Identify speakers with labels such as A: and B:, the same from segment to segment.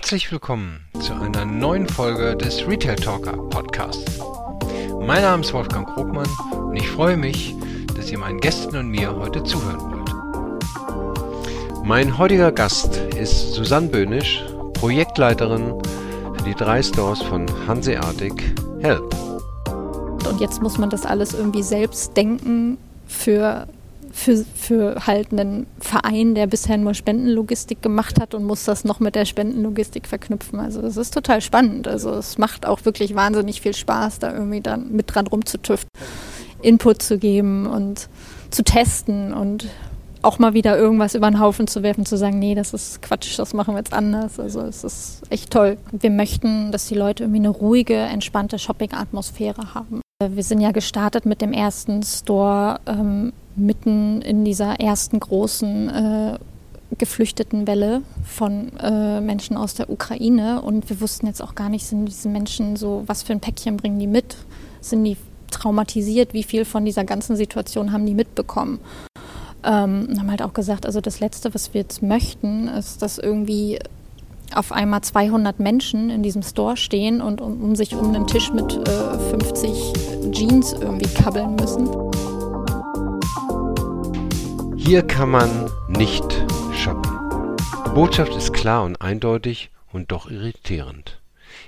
A: Herzlich willkommen zu einer neuen Folge des Retail Talker Podcasts. Mein Name ist Wolfgang Krogmann und ich freue mich, dass ihr meinen Gästen und mir heute zuhören wollt. Mein heutiger Gast ist Susanne Böhnisch, Projektleiterin für die drei Stores von Hanseatic Help.
B: Und jetzt muss man das alles irgendwie selbst denken für für, für halt einen Verein, der bisher nur Spendenlogistik gemacht hat und muss das noch mit der Spendenlogistik verknüpfen. Also das ist total spannend. Also es macht auch wirklich wahnsinnig viel Spaß, da irgendwie dann mit dran rumzutüften, Input zu geben und zu testen und auch mal wieder irgendwas über den Haufen zu werfen, zu sagen, nee, das ist Quatsch, das machen wir jetzt anders. Also es ist echt toll. Wir möchten, dass die Leute irgendwie eine ruhige, entspannte Shopping-Atmosphäre haben. Wir sind ja gestartet mit dem ersten Store ähm, mitten in dieser ersten großen äh, geflüchteten Welle von äh, Menschen aus der Ukraine und wir wussten jetzt auch gar nicht, sind diese Menschen so, was für ein Päckchen bringen die mit? Sind die traumatisiert? Wie viel von dieser ganzen Situation haben die mitbekommen? Ähm, haben halt auch gesagt, also das Letzte, was wir jetzt möchten, ist, dass irgendwie auf einmal 200 Menschen in diesem Store stehen und um, um sich um einen Tisch mit äh, 50 Jeans irgendwie kabbeln müssen.
A: Hier kann man nicht shoppen. Die Botschaft ist klar und eindeutig und doch irritierend.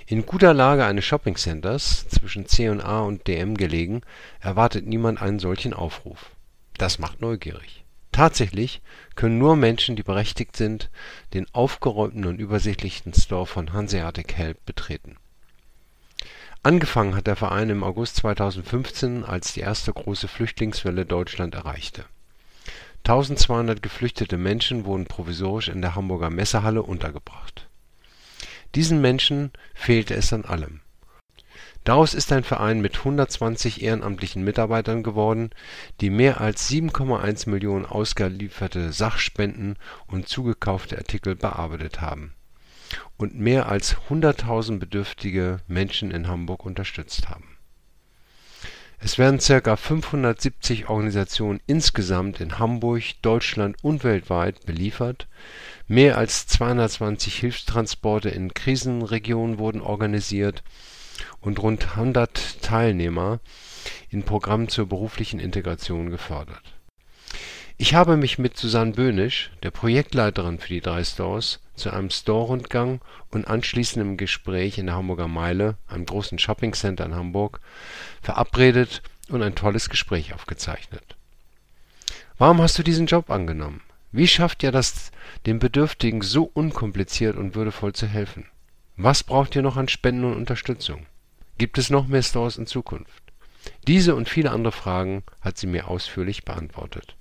A: In guter Lage eines Shoppingcenters, zwischen C&A und DM gelegen, erwartet niemand einen solchen Aufruf. Das macht neugierig. Tatsächlich können nur Menschen, die berechtigt sind, den aufgeräumten und übersichtlichen Store von Hanseatic Help betreten. Angefangen hat der Verein im August 2015, als die erste große Flüchtlingswelle Deutschland erreichte 1200 geflüchtete Menschen wurden provisorisch in der Hamburger Messehalle untergebracht. Diesen Menschen fehlte es an allem. Daraus ist ein Verein mit 120 ehrenamtlichen Mitarbeitern geworden, die mehr als 7,1 Millionen ausgelieferte Sachspenden und zugekaufte Artikel bearbeitet haben und mehr als 100.000 bedürftige Menschen in Hamburg unterstützt haben es werden ca. 570 Organisationen insgesamt in Hamburg, Deutschland und weltweit beliefert, mehr als 220 Hilfstransporte in Krisenregionen wurden organisiert und rund 100 Teilnehmer in Programmen zur beruflichen Integration gefördert. Ich habe mich mit Susanne Böhnisch, der Projektleiterin für die drei Stores zu einem Store-Rundgang und anschließendem Gespräch in der Hamburger Meile, einem großen Shoppingcenter in Hamburg, verabredet und ein tolles Gespräch aufgezeichnet. Warum hast du diesen Job angenommen? Wie schafft ihr das, den Bedürftigen so unkompliziert und würdevoll zu helfen? Was braucht ihr noch an Spenden und Unterstützung? Gibt es noch mehr Stores in Zukunft? Diese und viele andere Fragen hat sie mir ausführlich beantwortet.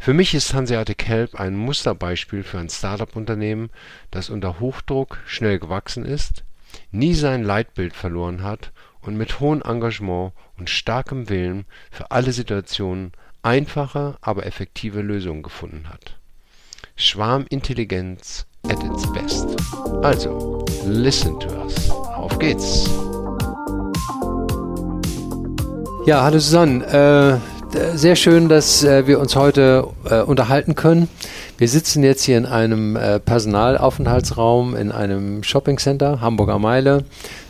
A: Für mich ist Hanseatic Help ein Musterbeispiel für ein Start-up-Unternehmen, das unter Hochdruck schnell gewachsen ist, nie sein Leitbild verloren hat und mit hohem Engagement und starkem Willen für alle Situationen einfache, aber effektive Lösungen gefunden hat. Schwarmintelligenz at its best. Also, listen to us. Auf geht's! Ja, hallo Susanne. Äh sehr schön, dass äh, wir uns heute äh, unterhalten können. Wir sitzen jetzt hier in einem äh, Personalaufenthaltsraum in einem Shoppingcenter, Hamburger Meile,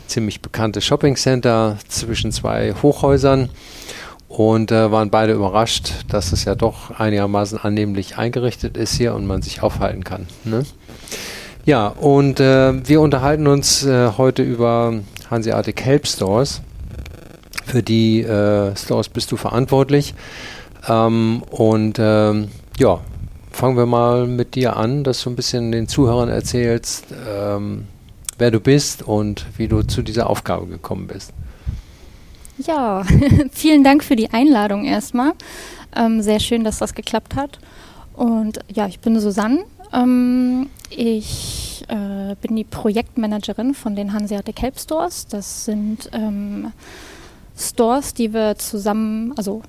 A: ziemlich bekanntes Shoppingcenter zwischen zwei Hochhäusern und äh, waren beide überrascht, dass es ja doch einigermaßen annehmlich eingerichtet ist hier und man sich aufhalten kann. Ne? Ja, und äh, wir unterhalten uns heute über Hanseatic Help Stores. Für die äh, Stores bist du verantwortlich. Ähm, und ähm, ja, fangen wir mal mit dir an, dass du ein bisschen den Zuhörern erzählst, ähm, wer du bist und wie du zu dieser Aufgabe gekommen bist.
B: Ja, vielen Dank für die Einladung erstmal. Ähm, sehr schön, dass das geklappt hat. Und ja, ich bin Susanne. Ähm, ich äh, bin die Projektmanagerin von den Hanseatic Help Stores. Das sind ähm, Stores, die wir zusammen, also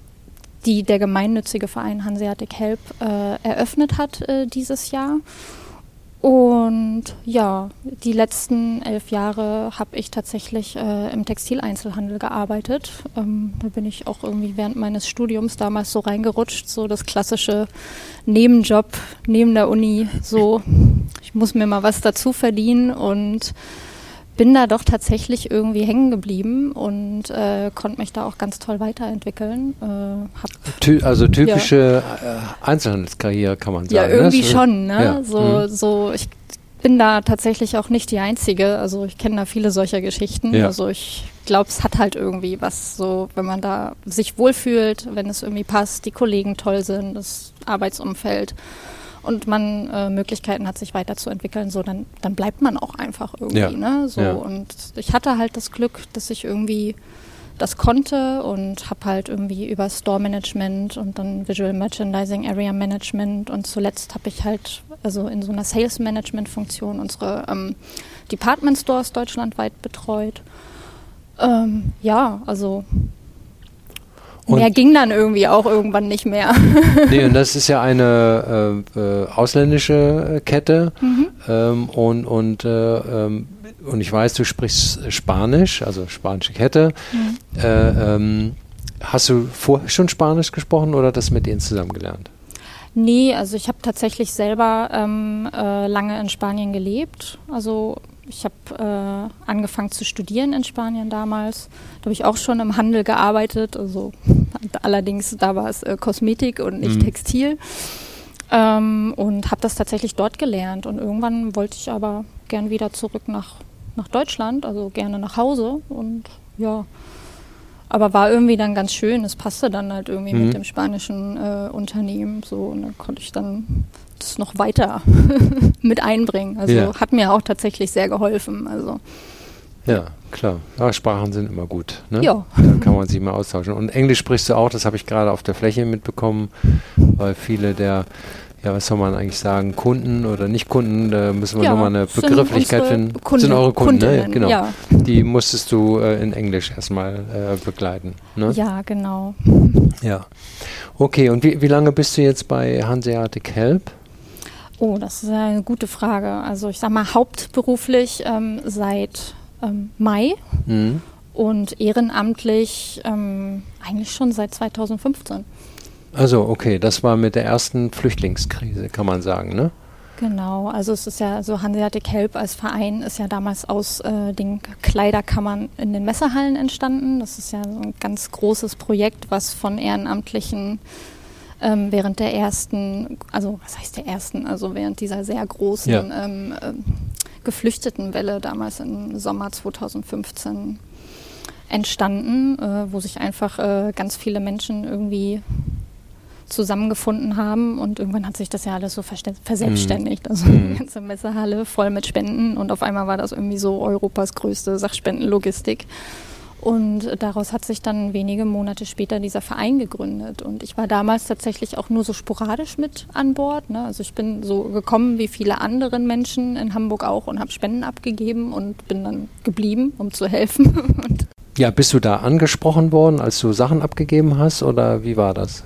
B: die der gemeinnützige Verein Hanseatic Help äh, eröffnet hat äh, dieses Jahr. Und ja, die letzten elf Jahre habe ich tatsächlich äh, im Textileinzelhandel gearbeitet. Ähm, da bin ich auch irgendwie während meines Studiums damals so reingerutscht, so das klassische Nebenjob neben der Uni, so ich muss mir mal was dazu verdienen und bin da doch tatsächlich irgendwie hängen geblieben und äh, konnte mich da auch ganz toll weiterentwickeln.
A: Äh, Ty also typische ja. Äh, Einzelhandelskarriere kann man sagen.
B: Ja, ne? irgendwie ne? schon. Ne? Ja. So, mhm. so, ich bin da tatsächlich auch nicht die Einzige. Also ich kenne da viele solcher Geschichten. Ja. Also ich glaube, es hat halt irgendwie was, so wenn man da sich wohlfühlt, wenn es irgendwie passt, die Kollegen toll sind, das Arbeitsumfeld und man äh, Möglichkeiten hat, sich weiterzuentwickeln, so dann, dann bleibt man auch einfach irgendwie. Ja. Ne? So, ja. Und ich hatte halt das Glück, dass ich irgendwie das konnte und habe halt irgendwie über Store Management und dann Visual Merchandising, Area Management und zuletzt habe ich halt also in so einer Sales Management Funktion unsere ähm, Department Stores deutschlandweit betreut. Ähm, ja, also und mehr ging dann irgendwie auch irgendwann nicht mehr.
A: nee, und das ist ja eine äh, äh, ausländische Kette mhm. ähm, und, und, äh, ähm, und ich weiß, du sprichst Spanisch, also spanische Kette. Mhm. Äh, ähm, hast du vorher schon Spanisch gesprochen oder das mit denen zusammen gelernt?
B: Nee, also ich habe tatsächlich selber ähm, äh, lange in Spanien gelebt. Also ich habe äh, angefangen zu studieren in Spanien damals. Da habe ich auch schon im Handel gearbeitet. Also allerdings da war es äh, Kosmetik und nicht mhm. Textil. Ähm, und habe das tatsächlich dort gelernt. Und irgendwann wollte ich aber gern wieder zurück nach, nach Deutschland, also gerne nach Hause. Und ja, aber war irgendwie dann ganz schön. Es passte dann halt irgendwie mhm. mit dem spanischen äh, Unternehmen so. Und dann konnte ich dann das noch weiter mit einbringen. Also ja. hat mir auch tatsächlich sehr geholfen. Also.
A: Ja, klar. Ja, Sprachen sind immer gut. Ne? Ja. Da kann man sich mal austauschen. Und Englisch sprichst du auch, das habe ich gerade auf der Fläche mitbekommen, weil viele der, ja, was soll man eigentlich sagen, Kunden oder nicht Kunden, da müssen wir ja, nochmal eine Begrifflichkeit finden.
B: Kunden, sind eure Kunden, ne?
A: Genau. Ja. Die musstest du äh, in Englisch erstmal äh, begleiten. Ne?
B: Ja, genau.
A: Ja. Okay, und wie, wie lange bist du jetzt bei Hanseatic Help?
B: Oh, das ist eine gute Frage. Also ich sage mal hauptberuflich ähm, seit ähm, Mai mhm. und ehrenamtlich ähm, eigentlich schon seit 2015.
A: Also okay, das war mit der ersten Flüchtlingskrise, kann man sagen, ne?
B: Genau, also es ist ja so Hanseatic Help als Verein ist ja damals aus äh, den Kleiderkammern in den Messehallen entstanden. Das ist ja so ein ganz großes Projekt, was von Ehrenamtlichen ähm, während der ersten, also was heißt der ersten, also während dieser sehr großen ja. ähm, äh, Geflüchtetenwelle damals im Sommer 2015 entstanden, äh, wo sich einfach äh, ganz viele Menschen irgendwie zusammengefunden haben und irgendwann hat sich das ja alles so verselbstständigt. Mhm. Also die mhm. ganze Messehalle voll mit Spenden und auf einmal war das irgendwie so Europas größte Sachspendenlogistik. Und daraus hat sich dann wenige Monate später dieser Verein gegründet. Und ich war damals tatsächlich auch nur so sporadisch mit an Bord. Ne? Also ich bin so gekommen wie viele andere Menschen in Hamburg auch und habe Spenden abgegeben und bin dann geblieben, um zu helfen.
A: ja, bist du da angesprochen worden, als du Sachen abgegeben hast oder wie war das?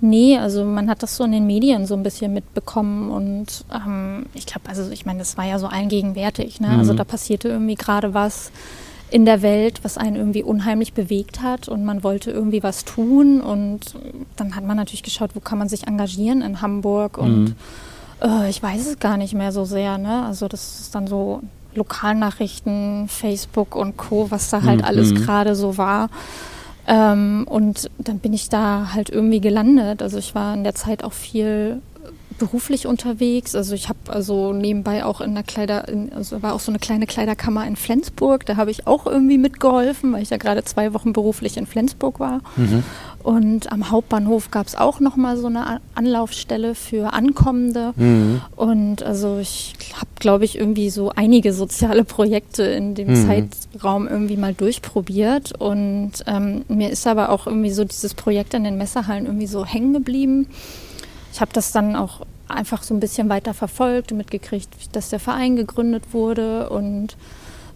B: Nee, also man hat das so in den Medien so ein bisschen mitbekommen und ähm, ich glaube, also ich meine, das war ja so allgegenwärtig. Ne? Also mhm. Also da passierte irgendwie gerade was in der Welt, was einen irgendwie unheimlich bewegt hat und man wollte irgendwie was tun und dann hat man natürlich geschaut, wo kann man sich engagieren in Hamburg und mhm. äh, ich weiß es gar nicht mehr so sehr, ne? Also das ist dann so Lokalnachrichten, Facebook und Co., was da halt mhm. alles gerade so war. Ähm, und dann bin ich da halt irgendwie gelandet. Also ich war in der Zeit auch viel beruflich unterwegs. Also ich habe also nebenbei auch in der Kleider, in, also war auch so eine kleine Kleiderkammer in Flensburg. Da habe ich auch irgendwie mitgeholfen, weil ich ja gerade zwei Wochen beruflich in Flensburg war. Mhm. Und am Hauptbahnhof gab es auch noch mal so eine Anlaufstelle für Ankommende. Mhm. Und also ich habe, glaube ich, irgendwie so einige soziale Projekte in dem mhm. Zeitraum irgendwie mal durchprobiert. Und ähm, mir ist aber auch irgendwie so dieses Projekt in den Messerhallen irgendwie so hängen geblieben ich habe das dann auch einfach so ein bisschen weiter verfolgt und mitgekriegt, dass der Verein gegründet wurde und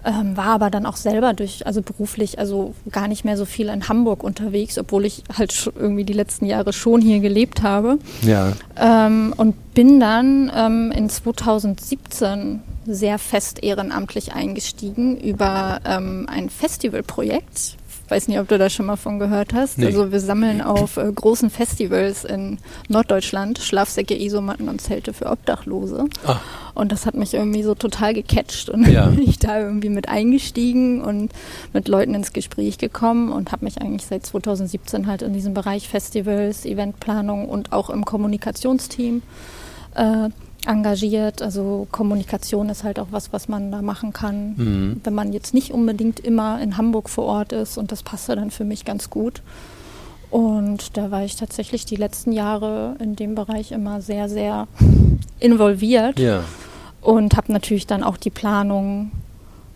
B: ähm, war aber dann auch selber durch, also beruflich, also gar nicht mehr so viel in Hamburg unterwegs, obwohl ich halt irgendwie die letzten Jahre schon hier gelebt habe.
A: Ja.
B: Ähm, und bin dann ähm, in 2017 sehr fest ehrenamtlich eingestiegen über ähm, ein Festivalprojekt weiß nicht, ob du da schon mal von gehört hast. Nee. Also wir sammeln auf äh, großen Festivals in Norddeutschland Schlafsäcke, Isomatten und Zelte für Obdachlose. Ah. Und das hat mich irgendwie so total gecatcht und ja. bin ich da irgendwie mit eingestiegen und mit Leuten ins Gespräch gekommen und habe mich eigentlich seit 2017 halt in diesem Bereich Festivals, Eventplanung und auch im Kommunikationsteam äh, engagiert. Also Kommunikation ist halt auch was, was man da machen kann, mhm. wenn man jetzt nicht unbedingt immer in Hamburg vor Ort ist. Und das passte dann für mich ganz gut. Und da war ich tatsächlich die letzten Jahre in dem Bereich immer sehr, sehr involviert. Ja. Und habe natürlich dann auch die Planung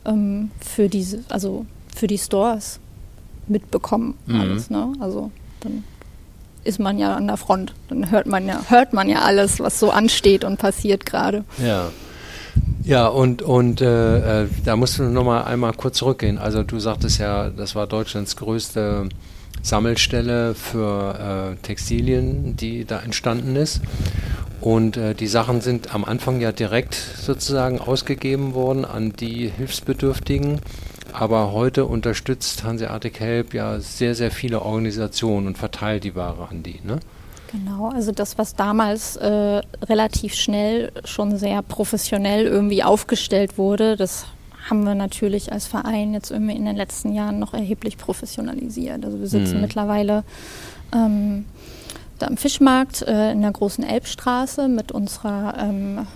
B: ähm, für diese, also für die Stores mitbekommen. Mhm. Alles, ne? Also dann ist man ja an der Front. Dann hört man ja, hört man ja alles, was so ansteht und passiert gerade.
A: Ja. Ja, und, und äh, äh, da musst du noch mal einmal kurz zurückgehen. Also du sagtest ja, das war Deutschlands größte Sammelstelle für äh, Textilien, die da entstanden ist. Und äh, die Sachen sind am Anfang ja direkt sozusagen ausgegeben worden an die Hilfsbedürftigen. Aber heute unterstützt Hanseatic Help ja sehr, sehr viele Organisationen und verteilt die Ware an die. Ne?
B: Genau, also das, was damals äh, relativ schnell schon sehr professionell irgendwie aufgestellt wurde, das haben wir natürlich als Verein jetzt irgendwie in den letzten Jahren noch erheblich professionalisiert. Also wir sitzen mhm. mittlerweile ähm, da am Fischmarkt äh, in der großen Elbstraße mit unserer ähm,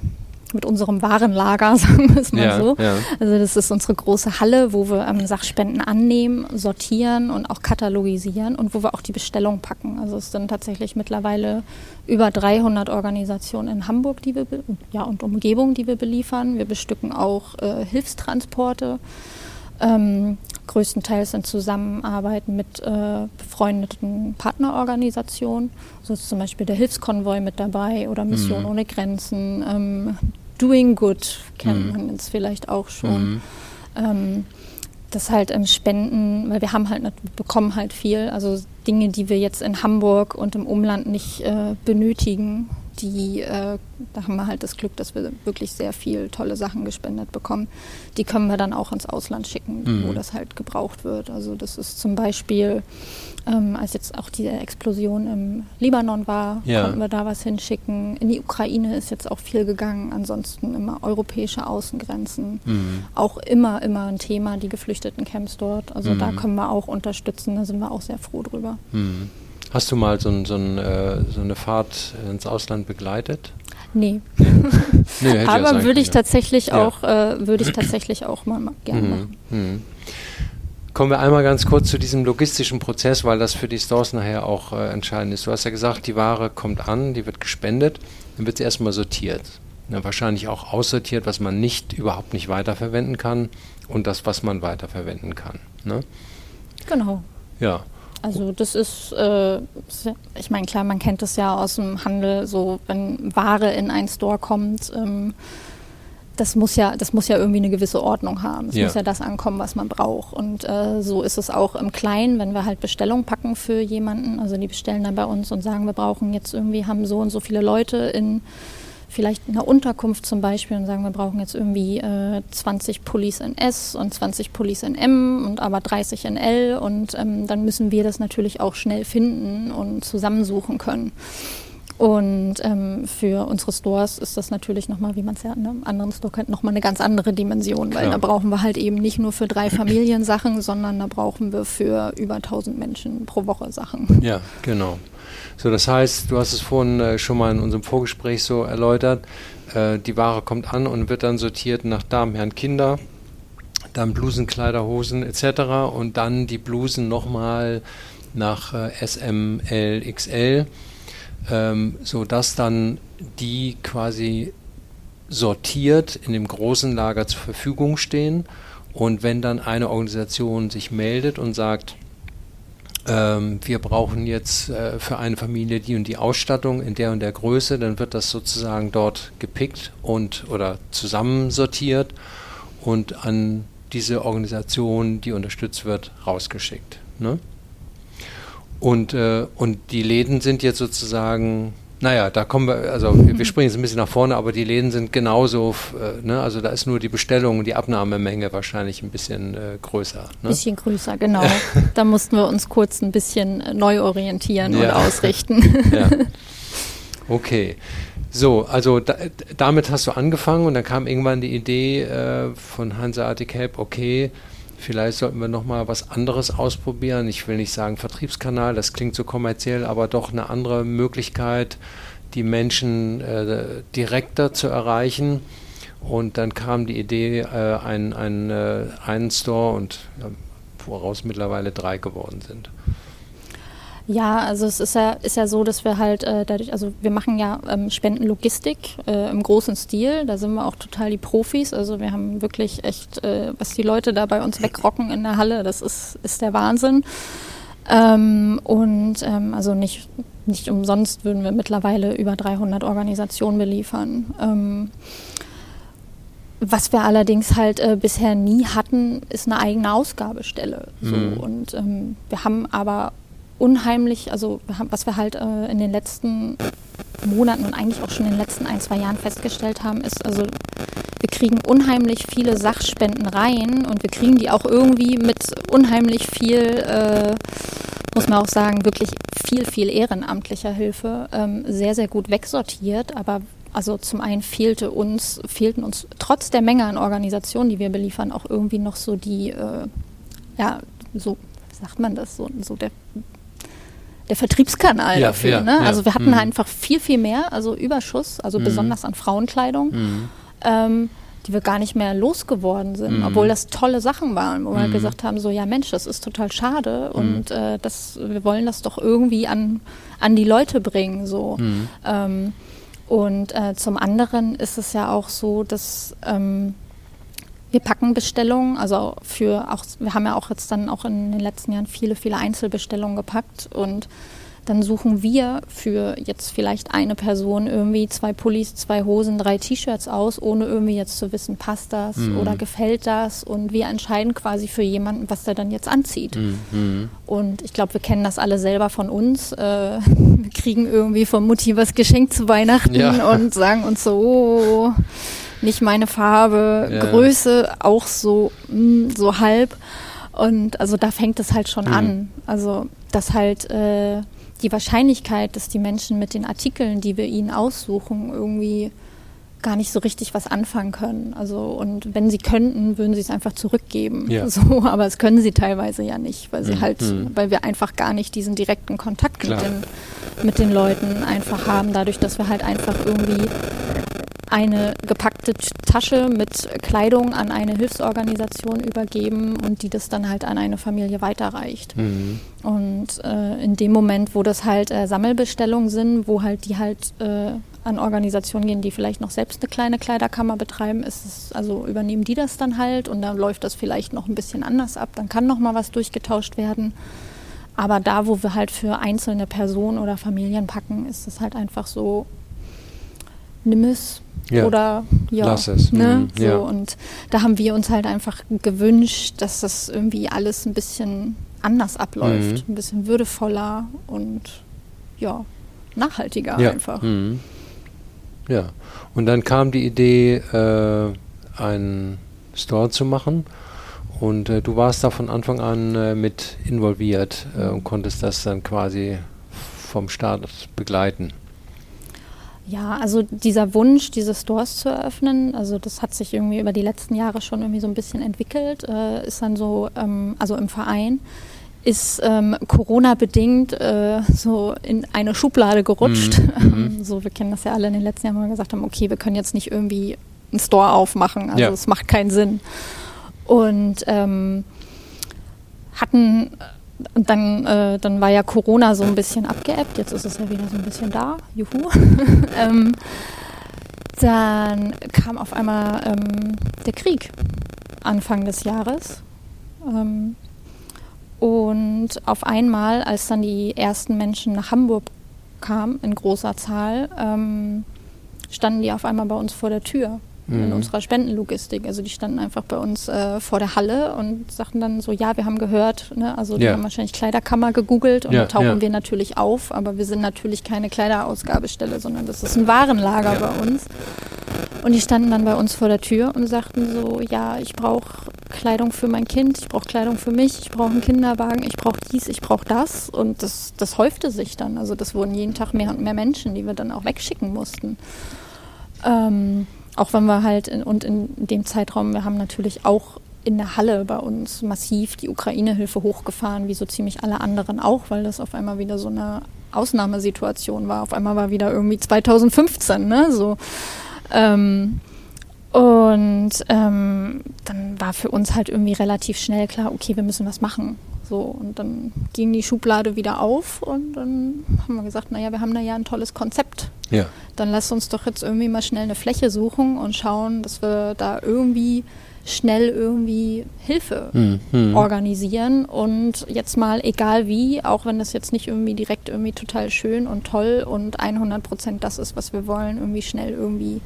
B: mit unserem Warenlager, sagen wir es mal ja, so. Ja. Also das ist unsere große Halle, wo wir ähm, Sachspenden annehmen, sortieren und auch katalogisieren und wo wir auch die Bestellung packen. Also es sind tatsächlich mittlerweile über 300 Organisationen in Hamburg, die wir ja und Umgebung, die wir beliefern. Wir bestücken auch äh, Hilfstransporte. Ähm, größtenteils in Zusammenarbeit mit äh, befreundeten Partnerorganisationen. So ist zum Beispiel der Hilfskonvoi mit dabei oder Mission mhm. ohne Grenzen. Ähm, Doing Good kennt mhm. man jetzt vielleicht auch schon. Mhm. Ähm, das halt im Spenden, weil wir haben halt, bekommen halt viel, also Dinge, die wir jetzt in Hamburg und im Umland nicht äh, benötigen, die, äh, da haben wir halt das Glück, dass wir wirklich sehr viel tolle Sachen gespendet bekommen. Die können wir dann auch ins Ausland schicken, mhm. wo das halt gebraucht wird. Also das ist zum Beispiel, ähm, als jetzt auch die Explosion im Libanon war, ja. konnten wir da was hinschicken. In die Ukraine ist jetzt auch viel gegangen. Ansonsten immer europäische Außengrenzen. Mhm. Auch immer, immer ein Thema, die geflüchteten Camps dort. Also mhm. da können wir auch unterstützen. Da sind wir auch sehr froh drüber.
A: Hast du mal so, so, ein, äh, so, eine Fahrt ins Ausland begleitet?
B: Nee. nee Aber würde ich, tatsächlich ja. auch, äh, würde ich tatsächlich auch mal gerne mhm. machen. Mhm.
A: Kommen wir einmal ganz kurz zu diesem logistischen Prozess, weil das für die Stores nachher auch äh, entscheidend ist. Du hast ja gesagt, die Ware kommt an, die wird gespendet, dann wird sie erstmal sortiert. Ja, wahrscheinlich auch aussortiert, was man nicht überhaupt nicht weiterverwenden kann und das, was man weiterverwenden kann. Ne?
B: Genau.
A: Ja.
B: Also das ist, äh, ich meine, klar, man kennt das ja aus dem Handel, so wenn Ware in einen Store kommt, ähm, das muss ja, das muss ja irgendwie eine gewisse Ordnung haben. Es ja. muss ja das ankommen, was man braucht. Und äh, so ist es auch im Kleinen, wenn wir halt Bestellung packen für jemanden. Also die bestellen dann bei uns und sagen, wir brauchen jetzt irgendwie, haben so und so viele Leute in vielleicht in einer Unterkunft zum Beispiel und sagen, wir brauchen jetzt irgendwie äh, 20 Pullis in S und 20 Pullis in M und aber 30 in L und ähm, dann müssen wir das natürlich auch schnell finden und zusammensuchen können. Und ähm, für unsere Stores ist das natürlich nochmal, wie man es ja in einem anderen Store kennt, nochmal eine ganz andere Dimension, weil Klar. da brauchen wir halt eben nicht nur für drei Familien Sachen, sondern da brauchen wir für über 1000 Menschen pro Woche Sachen.
A: Ja, genau. So, das heißt, du hast es vorhin äh, schon mal in unserem Vorgespräch so erläutert, äh, die Ware kommt an und wird dann sortiert nach Damen, Herren, Kinder, dann Blusen, Kleider, Hosen etc. und dann die Blusen nochmal nach äh, SM, XL, ähm, sodass dann die quasi sortiert in dem großen Lager zur Verfügung stehen. Und wenn dann eine Organisation sich meldet und sagt, ähm, wir brauchen jetzt äh, für eine Familie die und die Ausstattung in der und der Größe, dann wird das sozusagen dort gepickt und oder zusammensortiert und an diese Organisation, die unterstützt wird, rausgeschickt. Ne? Und, äh, und die Läden sind jetzt sozusagen naja, da kommen wir, also wir springen jetzt ein bisschen nach vorne, aber die Läden sind genauso, äh, ne, also da ist nur die Bestellung und die Abnahmemenge wahrscheinlich ein bisschen äh, größer. Ein
B: ne? bisschen größer, genau. da mussten wir uns kurz ein bisschen äh, neu orientieren ja. und ausrichten. ja.
A: Okay. So, also da, damit hast du angefangen und dann kam irgendwann die Idee äh, von Hanseatic Help, okay, vielleicht sollten wir nochmal was anderes ausprobieren. Ich will nicht sagen Vertriebskanal, das klingt so kommerziell, aber doch eine andere Möglichkeit, die Menschen äh, direkter zu erreichen. Und dann kam die Idee, äh, ein, ein, äh, einen Store und woraus mittlerweile drei geworden sind.
B: Ja, also es ist ja, ist ja so, dass wir halt äh, dadurch, also wir machen ja ähm, Spendenlogistik äh, im großen Stil. Da sind wir auch total die Profis. Also wir haben wirklich echt, äh, was die Leute da bei uns wegrocken in der Halle, das ist, ist der Wahnsinn. Ähm, und ähm, also nicht, nicht umsonst würden wir mittlerweile über 300 Organisationen beliefern. Ähm, was wir allerdings halt äh, bisher nie hatten, ist eine eigene Ausgabestelle. So. Mhm. Und ähm, wir haben aber unheimlich, also was wir halt äh, in den letzten Monaten und eigentlich auch schon in den letzten ein, zwei Jahren festgestellt haben, ist, also wir kriegen unheimlich viele Sachspenden rein und wir kriegen die auch irgendwie mit unheimlich viel, äh, muss man auch sagen, wirklich viel, viel ehrenamtlicher Hilfe ähm, sehr, sehr gut wegsortiert. Aber also zum einen fehlte uns, fehlten uns trotz der Menge an Organisationen, die wir beliefern, auch irgendwie noch so die, äh, ja, so sagt man das, so, so der der Vertriebskanal ja, dafür. Ja, ne? Also wir hatten mhm. einfach viel, viel mehr, also Überschuss, also mhm. besonders an Frauenkleidung. Mhm. Ähm, die wir gar nicht mehr losgeworden sind, mhm. obwohl das tolle Sachen waren, wo wir mhm. gesagt haben, so ja Mensch, das ist total schade und äh, das, wir wollen das doch irgendwie an, an die Leute bringen. So. Ähm, und äh, zum anderen ist es ja auch so, dass ähm, wir packen Bestellungen, also für auch, wir haben ja auch jetzt dann auch in den letzten Jahren viele, viele Einzelbestellungen gepackt und dann suchen wir für jetzt vielleicht eine Person irgendwie zwei Pullis, zwei Hosen, drei T-Shirts aus, ohne irgendwie jetzt zu wissen, passt das mhm. oder gefällt das und wir entscheiden quasi für jemanden, was der dann jetzt anzieht. Mhm. Und ich glaube, wir kennen das alle selber von uns. Äh, wir kriegen irgendwie von Mutti was geschenkt zu Weihnachten ja. und sagen uns so, oh, nicht meine Farbe, ja. Größe auch so, mh, hm, so halb. Und also da fängt es halt schon mhm. an. Also, dass halt äh, die Wahrscheinlichkeit, dass die Menschen mit den Artikeln, die wir ihnen aussuchen, irgendwie gar nicht so richtig was anfangen können. Also und wenn sie könnten, würden sie es einfach zurückgeben. Ja. So, aber es können sie teilweise ja nicht, weil sie mhm. halt, mhm. weil wir einfach gar nicht diesen direkten Kontakt mit den, mit den Leuten einfach haben, dadurch, dass wir halt einfach irgendwie eine gepackte Tasche mit Kleidung an eine Hilfsorganisation übergeben und die das dann halt an eine Familie weiterreicht. Mhm. Und äh, in dem Moment, wo das halt äh, Sammelbestellungen sind, wo halt die halt äh, an Organisationen gehen, die vielleicht noch selbst eine kleine Kleiderkammer betreiben, ist es, also übernehmen die das dann halt und dann läuft das vielleicht noch ein bisschen anders ab, dann kann noch mal was durchgetauscht werden. Aber da, wo wir halt für einzelne Personen oder Familien packen, ist es halt einfach so, nimm es, ja. oder ja,
A: Lass es.
B: Ne? Mhm. So, ja. Und da haben wir uns halt einfach gewünscht, dass das irgendwie alles ein bisschen anders abläuft, mhm. ein bisschen würdevoller und ja, nachhaltiger ja. einfach. Mhm.
A: Ja, und dann kam die Idee, äh, einen Store zu machen. Und äh, du warst da von Anfang an äh, mit involviert äh, und konntest das dann quasi vom Start begleiten.
B: Ja, also dieser Wunsch, diese Stores zu eröffnen, also das hat sich irgendwie über die letzten Jahre schon irgendwie so ein bisschen entwickelt, äh, ist dann so, ähm, also im Verein, ist ähm, Corona-bedingt äh, so in eine Schublade gerutscht. Mhm. mhm. so, wir kennen das ja alle in den letzten Jahren, wo wir gesagt haben, okay, wir können jetzt nicht irgendwie einen Store aufmachen, also es ja. macht keinen Sinn. Und ähm, hatten und dann, äh, dann war ja Corona so ein bisschen abgeebbt, jetzt ist es ja wieder so ein bisschen da, juhu. ähm, dann kam auf einmal ähm, der Krieg Anfang des Jahres. Ähm, und auf einmal, als dann die ersten Menschen nach Hamburg kamen in großer Zahl, ähm, standen die auf einmal bei uns vor der Tür mhm. in unserer Spendenlogistik. Also die standen einfach bei uns äh, vor der Halle und sagten dann so, ja, wir haben gehört, ne? also die ja. haben wahrscheinlich Kleiderkammer gegoogelt und ja, da tauchen ja. wir natürlich auf, aber wir sind natürlich keine Kleiderausgabestelle, sondern das ist ein Warenlager bei uns. Und die standen dann bei uns vor der Tür und sagten so, ja, ich brauche Kleidung für mein Kind, ich brauche Kleidung für mich, ich brauche einen Kinderwagen, ich brauche dies, ich brauche das. Und das, das häufte sich dann. Also das wurden jeden Tag mehr und mehr Menschen, die wir dann auch wegschicken mussten. Ähm, auch wenn wir halt, in, und in dem Zeitraum, wir haben natürlich auch in der Halle bei uns massiv die Ukraine-Hilfe hochgefahren, wie so ziemlich alle anderen auch, weil das auf einmal wieder so eine Ausnahmesituation war. Auf einmal war wieder irgendwie 2015, ne? So. Ähm, und ähm, dann war für uns halt irgendwie relativ schnell klar, okay, wir müssen was machen. So, und dann ging die Schublade wieder auf und dann haben wir gesagt, naja, wir haben da ja ein tolles Konzept.
A: Ja.
B: Dann lass uns doch jetzt irgendwie mal schnell eine Fläche suchen und schauen, dass wir da irgendwie schnell irgendwie Hilfe mhm. organisieren und jetzt mal egal wie, auch wenn das jetzt nicht irgendwie direkt irgendwie total schön und toll und 100 Prozent das ist, was wir wollen, irgendwie schnell irgendwie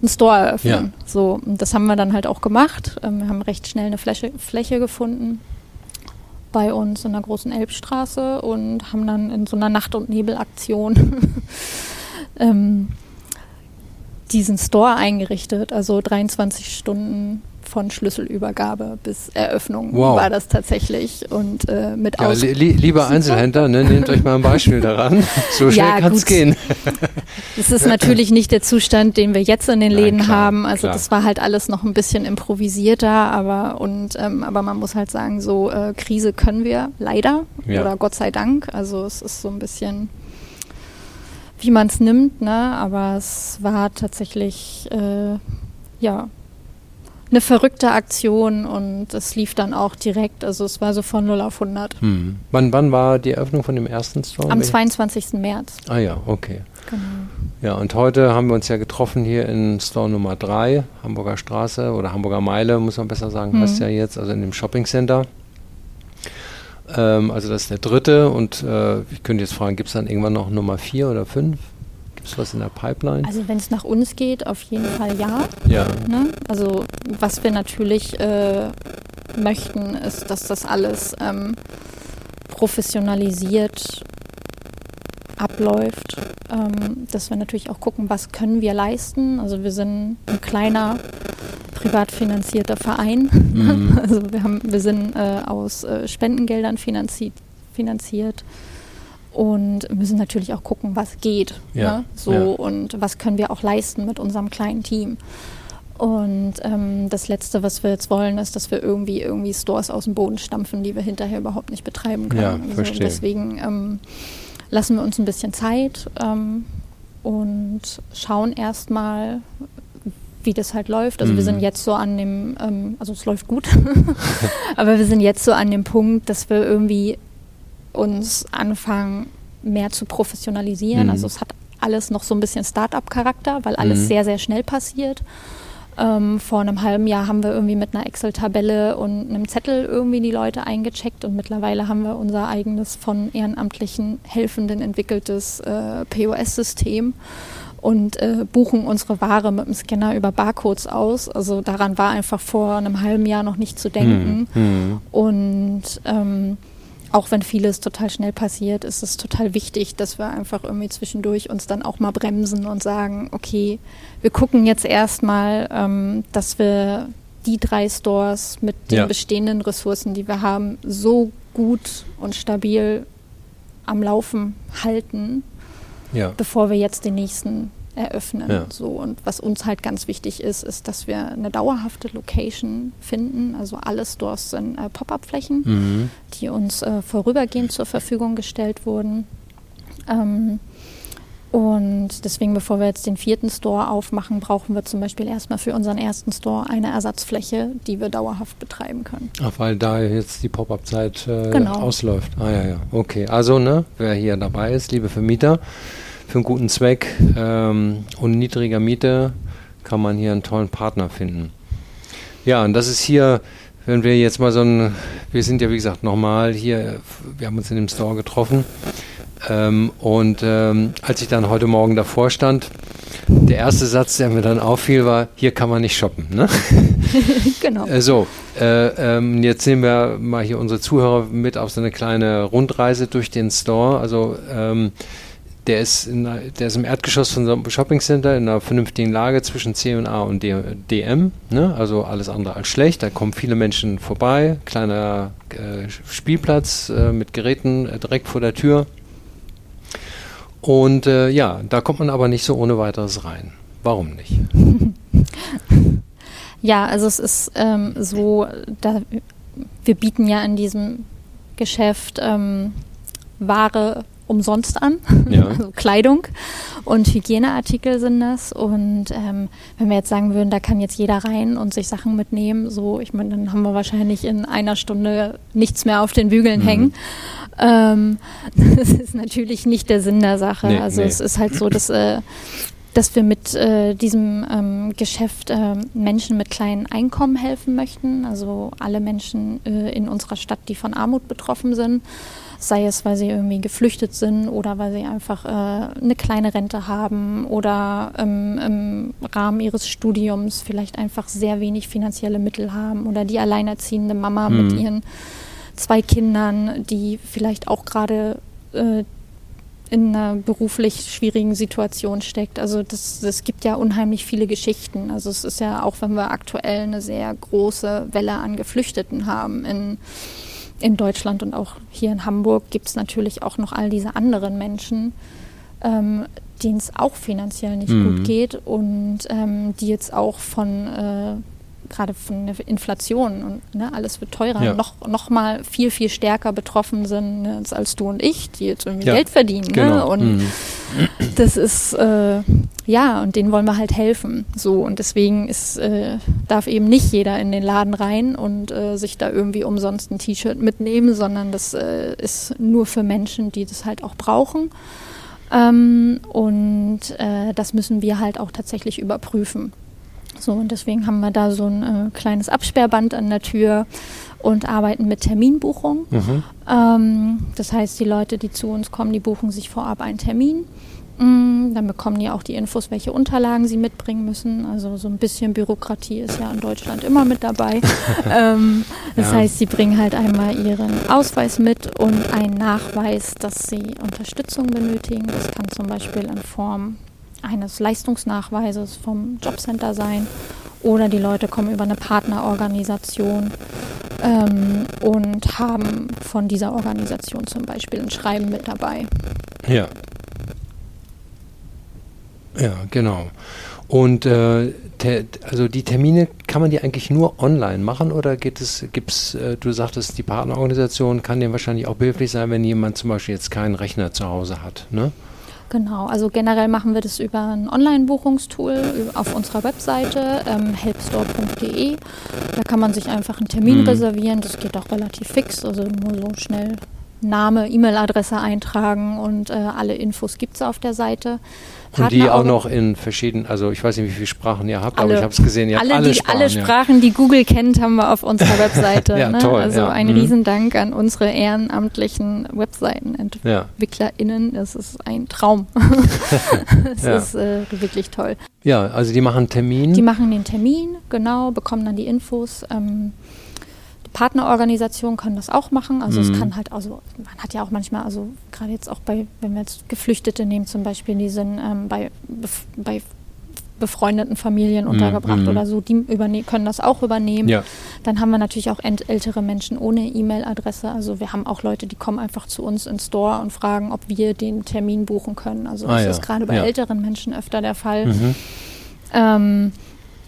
B: einen Store eröffnen. Ja. So, und das haben wir dann halt auch gemacht. Ähm, wir haben recht schnell eine Fläche, Fläche gefunden bei uns in der großen Elbstraße und haben dann in so einer Nacht- und Nebelaktion ähm, diesen Store eingerichtet, also 23 Stunden von Schlüsselübergabe bis Eröffnung wow. war das tatsächlich und äh, mit
A: ja, li Lieber Einzelhändler, ne, nehmt euch mal ein Beispiel daran. So schnell ja, kann es gehen.
B: Das ist natürlich nicht der Zustand, den wir jetzt in den Nein, Läden klar, haben. Also klar. das war halt alles noch ein bisschen improvisierter, aber und ähm, aber man muss halt sagen, so äh, Krise können wir leider ja. oder Gott sei Dank. Also es ist so ein bisschen wie man es nimmt, ne? Aber es war tatsächlich äh, ja eine verrückte Aktion und es lief dann auch direkt, also es war so von 0 auf 100.
A: Hm. Wann, wann war die Eröffnung von dem ersten Store?
B: Am 22. März.
A: Ah ja, okay. Genau. Ja, und heute haben wir uns ja getroffen hier in Store Nummer 3, Hamburger Straße oder Hamburger Meile, muss man besser sagen, mhm. heißt ja jetzt, also in dem Shopping Center. Ähm, also das ist der dritte und äh, ich könnte jetzt fragen, gibt es dann irgendwann noch Nummer 4 oder 5? Es was in der Pipeline?
B: Also wenn es nach uns geht, auf jeden Fall ja.
A: Ja.
B: Ne? Also was wir natürlich äh, möchten, ist, dass das alles ähm, professionalisiert abläuft, ähm, dass wir natürlich auch gucken, was können wir leisten. Also wir sind ein kleiner privat finanzierter Verein. Mhm. Also wir, haben, wir sind äh, aus äh, Spendengeldern finanzi finanziert und müssen natürlich auch gucken, was geht. Ja, ne? So ja. und was können wir auch leisten mit unserem kleinen Team. Und ähm, das Letzte, was wir jetzt wollen, ist, dass wir irgendwie irgendwie Stores aus dem Boden stampfen, die wir hinterher überhaupt nicht betreiben können. Ja,
A: also verstehe.
B: Deswegen ähm, lassen wir uns ein bisschen Zeit ähm, und schauen erstmal, wie das halt läuft. Also mhm. wir sind jetzt so an dem, ähm, also es läuft gut, aber wir sind jetzt so an dem Punkt, dass wir irgendwie uns anfangen, mehr zu professionalisieren. Mhm. Also es hat alles noch so ein bisschen Start-up-Charakter, weil alles mhm. sehr, sehr schnell passiert. Ähm, vor einem halben Jahr haben wir irgendwie mit einer Excel-Tabelle und einem Zettel irgendwie die Leute eingecheckt und mittlerweile haben wir unser eigenes von ehrenamtlichen Helfenden entwickeltes äh, POS-System und äh, buchen unsere Ware mit dem Scanner über Barcodes aus. Also daran war einfach vor einem halben Jahr noch nicht zu denken. Mhm. Und ähm, auch wenn vieles total schnell passiert, ist es total wichtig, dass wir einfach irgendwie zwischendurch uns dann auch mal bremsen und sagen, okay, wir gucken jetzt erstmal, ähm, dass wir die drei Stores mit den ja. bestehenden Ressourcen, die wir haben, so gut und stabil am Laufen halten, ja. bevor wir jetzt den nächsten eröffnen. Ja. So. Und was uns halt ganz wichtig ist, ist, dass wir eine dauerhafte Location finden. Also alle Stores sind äh, Pop-up-Flächen, mhm. die uns äh, vorübergehend zur Verfügung gestellt wurden. Ähm, und deswegen, bevor wir jetzt den vierten Store aufmachen, brauchen wir zum Beispiel erstmal für unseren ersten Store eine Ersatzfläche, die wir dauerhaft betreiben können.
A: Ach, weil da jetzt die Pop-up-Zeit äh, genau. ausläuft. Ah ja, ja. Okay. Also, ne, wer hier dabei ist, liebe Vermieter, für einen guten Zweck ähm, und niedriger Miete kann man hier einen tollen Partner finden. Ja, und das ist hier, wenn wir jetzt mal so ein, wir sind ja wie gesagt nochmal hier, wir haben uns in dem Store getroffen ähm, und ähm, als ich dann heute Morgen davor stand, Der erste Satz, der mir dann auffiel, war, hier kann man nicht shoppen. Ne? genau. Äh, so, äh, ähm, jetzt nehmen wir mal hier unsere Zuhörer mit auf so eine kleine Rundreise durch den Store. Also ähm, der ist, in, der ist im Erdgeschoss von so einem Shoppingcenter in einer vernünftigen Lage zwischen C&A und D DM. Ne? Also alles andere als schlecht. Da kommen viele Menschen vorbei. Kleiner äh, Spielplatz äh, mit Geräten äh, direkt vor der Tür. Und äh, ja, da kommt man aber nicht so ohne weiteres rein. Warum nicht?
B: ja, also es ist ähm, so, da, wir bieten ja in diesem Geschäft ähm, Ware umsonst an, ja. also Kleidung und Hygieneartikel sind das. Und ähm, wenn wir jetzt sagen würden, da kann jetzt jeder rein und sich Sachen mitnehmen, so, ich meine, dann haben wir wahrscheinlich in einer Stunde nichts mehr auf den Bügeln mhm. hängen. Ähm, das ist natürlich nicht der Sinn der Sache. Nee, also nee. es ist halt so, dass äh, dass wir mit äh, diesem ähm, Geschäft äh, Menschen mit kleinen Einkommen helfen möchten, also alle Menschen äh, in unserer Stadt, die von Armut betroffen sind, sei es, weil sie irgendwie geflüchtet sind oder weil sie einfach äh, eine kleine Rente haben oder ähm, im Rahmen ihres Studiums vielleicht einfach sehr wenig finanzielle Mittel haben oder die alleinerziehende Mama mhm. mit ihren zwei Kindern, die vielleicht auch gerade äh, in einer beruflich schwierigen Situation steckt. Also das, das gibt ja unheimlich viele Geschichten. Also es ist ja auch, wenn wir aktuell eine sehr große Welle an Geflüchteten haben in, in Deutschland und auch hier in Hamburg, gibt es natürlich auch noch all diese anderen Menschen, ähm, denen es auch finanziell nicht mhm. gut geht und ähm, die jetzt auch von äh, gerade von der Inflation und ne, alles wird teurer, ja. noch, noch mal viel, viel stärker betroffen sind ne, als du und ich, die jetzt irgendwie ja, Geld verdienen. Ne? Genau. Ne? Und mhm. das ist, äh, ja, und denen wollen wir halt helfen. So, und deswegen ist, äh, darf eben nicht jeder in den Laden rein und äh, sich da irgendwie umsonst ein T-Shirt mitnehmen, sondern das äh, ist nur für Menschen, die das halt auch brauchen. Ähm, und äh, das müssen wir halt auch tatsächlich überprüfen. So, und deswegen haben wir da so ein äh, kleines Absperrband an der Tür und arbeiten mit Terminbuchung. Mhm. Ähm, das heißt, die Leute, die zu uns kommen, die buchen sich vorab einen Termin. Mm, dann bekommen die auch die Infos, welche Unterlagen sie mitbringen müssen. Also so ein bisschen Bürokratie ist ja in Deutschland immer mit dabei. ähm, das ja. heißt, sie bringen halt einmal ihren Ausweis mit und einen Nachweis, dass sie Unterstützung benötigen. Das kann zum Beispiel in Form eines Leistungsnachweises vom Jobcenter sein oder die Leute kommen über eine Partnerorganisation ähm, und haben von dieser Organisation zum Beispiel ein Schreiben mit dabei.
A: Ja. Ja, genau. Und äh, also die Termine kann man die eigentlich nur online machen oder gibt es, gibt's, äh, du sagtest, die Partnerorganisation kann dem wahrscheinlich auch behilflich sein, wenn jemand zum Beispiel jetzt keinen Rechner zu Hause hat, ne?
B: Genau, also generell machen wir das über ein Online-Buchungstool auf unserer Webseite ähm, helpstore.de. Da kann man sich einfach einen Termin mhm. reservieren. Das geht auch relativ fix, also nur so schnell Name, E-Mail-Adresse eintragen und äh, alle Infos gibt es auf der Seite.
A: Und die auch noch in verschiedenen, also ich weiß nicht, wie viele Sprachen ihr habt, alle, aber ich habe es gesehen, ihr
B: alle,
A: habt alle
B: die,
A: Sprachen.
B: Alle Sprachen, ja. die Google kennt, haben wir auf unserer Webseite.
A: ja, ne? toll.
B: Also
A: ja.
B: ein mhm. Riesendank an unsere ehrenamtlichen WebseitenentwicklerInnen. Das ist ein Traum. das ja. ist äh, wirklich toll.
A: Ja, also die machen einen Termin.
B: Die machen den Termin, genau, bekommen dann die Infos. Ähm, Partnerorganisationen können das auch machen. Also mhm. es kann halt, also man hat ja auch manchmal, also gerade jetzt auch bei, wenn wir jetzt Geflüchtete nehmen zum Beispiel, die sind ähm, bei, bef bei befreundeten Familien mhm. untergebracht mhm. oder so, die können das auch übernehmen. Ja. Dann haben wir natürlich auch ältere Menschen ohne E-Mail-Adresse. Also wir haben auch Leute, die kommen einfach zu uns ins Store und fragen, ob wir den Termin buchen können. Also ah, das ja. ist gerade bei ja. älteren Menschen öfter der Fall. Mhm. Ähm,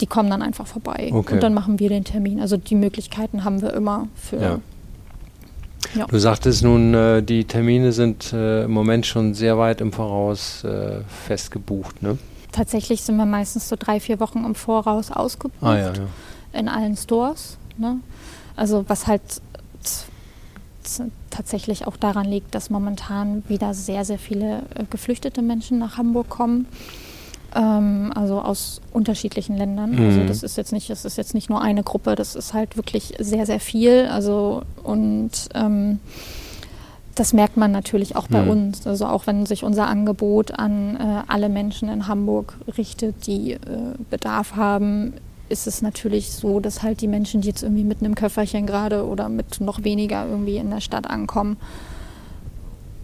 B: die kommen dann einfach vorbei okay. und dann machen wir den Termin. Also die Möglichkeiten haben wir immer für. Ja.
A: Ja. Du sagtest nun, äh, die Termine sind äh, im Moment schon sehr weit im Voraus äh, festgebucht, ne?
B: Tatsächlich sind wir meistens so drei, vier Wochen im Voraus ausgebucht ah, ja, in allen Stores. Ne? Also was halt tatsächlich auch daran liegt, dass momentan wieder sehr, sehr viele äh, geflüchtete Menschen nach Hamburg kommen ähm, also aus unterschiedlichen Ländern. Also mhm. Also das ist jetzt nicht, das ist jetzt nicht nur eine Gruppe, das ist halt wirklich sehr, sehr viel. Also und ähm, das merkt man natürlich auch bei mhm. uns. Also auch wenn sich unser Angebot an äh, alle Menschen in Hamburg richtet, die äh, Bedarf haben, ist es natürlich so, dass halt die Menschen, die jetzt irgendwie mit einem Köfferchen gerade oder mit noch weniger irgendwie in der Stadt ankommen,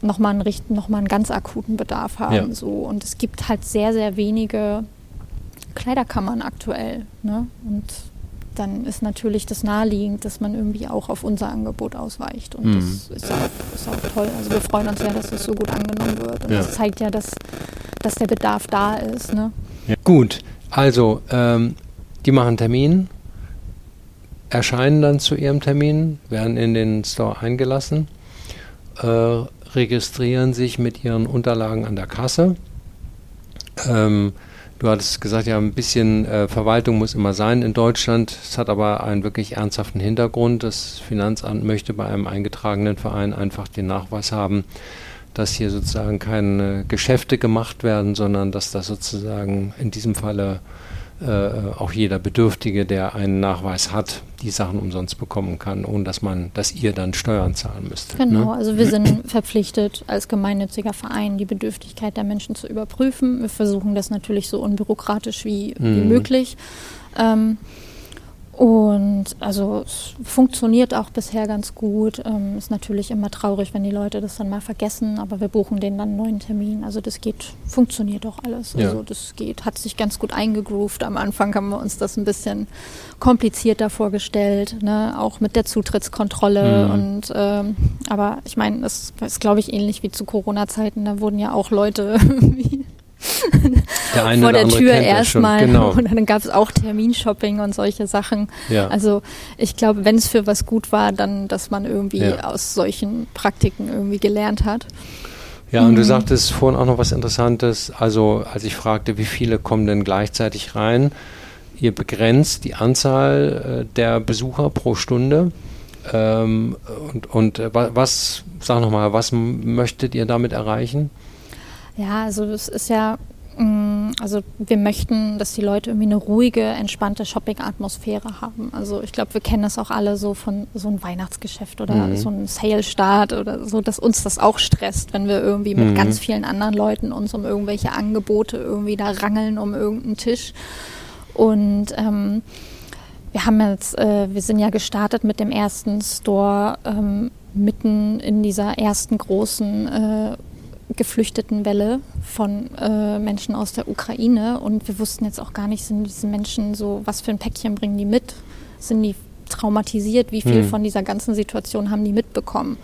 B: nochmal einen, noch einen ganz akuten Bedarf haben. Ja. So. Und es gibt halt sehr, sehr wenige Kleiderkammern aktuell. Ne? Und dann ist natürlich das naheliegend, dass man irgendwie auch auf unser Angebot ausweicht. Und mhm. das ist auch, ist auch, toll. Also wir freuen uns ja, dass das so gut angenommen wird. Und ja. das zeigt ja, dass, dass der Bedarf da ist. Ne?
A: Ja. Gut, also ähm, die machen Termin, erscheinen dann zu ihrem Termin, werden in den Store eingelassen, äh, registrieren sich mit ihren Unterlagen an der Kasse. Ähm, du hattest gesagt, ja, ein bisschen äh, Verwaltung muss immer sein in Deutschland. Es hat aber einen wirklich ernsthaften Hintergrund. Das Finanzamt möchte bei einem eingetragenen Verein einfach den Nachweis haben, dass hier sozusagen keine Geschäfte gemacht werden, sondern dass das sozusagen in diesem Falle äh, auch jeder Bedürftige, der einen Nachweis hat, die Sachen umsonst bekommen kann, ohne dass man, dass ihr dann Steuern zahlen müsst.
B: Genau, ne? also wir sind verpflichtet, als gemeinnütziger Verein die Bedürftigkeit der Menschen zu überprüfen. Wir versuchen das natürlich so unbürokratisch wie, mhm. wie möglich. Ähm, und also es funktioniert auch bisher ganz gut. Ähm, ist natürlich immer traurig, wenn die Leute das dann mal vergessen, aber wir buchen denen dann einen neuen Termin. Also das geht, funktioniert auch alles. Ja. Also das geht, hat sich ganz gut eingegroovt. Am Anfang haben wir uns das ein bisschen komplizierter vorgestellt, ne? auch mit der Zutrittskontrolle. Mhm. Und ähm, aber ich meine, das ist, glaube ich, ähnlich wie zu Corona-Zeiten. Da wurden ja auch Leute der vor der Tür erstmal. Genau. Und dann gab es auch Terminshopping und solche Sachen. Ja. Also ich glaube, wenn es für was gut war, dann, dass man irgendwie ja. aus solchen Praktiken irgendwie gelernt hat.
A: Ja, und mhm. du sagtest vorhin auch noch was Interessantes. Also als ich fragte, wie viele kommen denn gleichzeitig rein, ihr begrenzt die Anzahl äh, der Besucher pro Stunde. Ähm, und und äh, was, sag nochmal, was möchtet ihr damit erreichen?
B: Ja, also es ist ja, mm, also wir möchten, dass die Leute irgendwie eine ruhige, entspannte Shopping-Atmosphäre haben. Also ich glaube, wir kennen das auch alle so von so einem Weihnachtsgeschäft oder mhm. so einem Sale-Start oder so, dass uns das auch stresst, wenn wir irgendwie mit mhm. ganz vielen anderen Leuten uns um irgendwelche Angebote irgendwie da rangeln um irgendeinen Tisch. Und ähm, wir haben jetzt, äh, wir sind ja gestartet mit dem ersten Store ähm, mitten in dieser ersten großen äh, Geflüchtetenwelle von äh, Menschen aus der Ukraine und wir wussten jetzt auch gar nicht, sind diese Menschen so, was für ein Päckchen bringen die mit? Sind die traumatisiert? Wie viel hm. von dieser ganzen Situation haben die mitbekommen?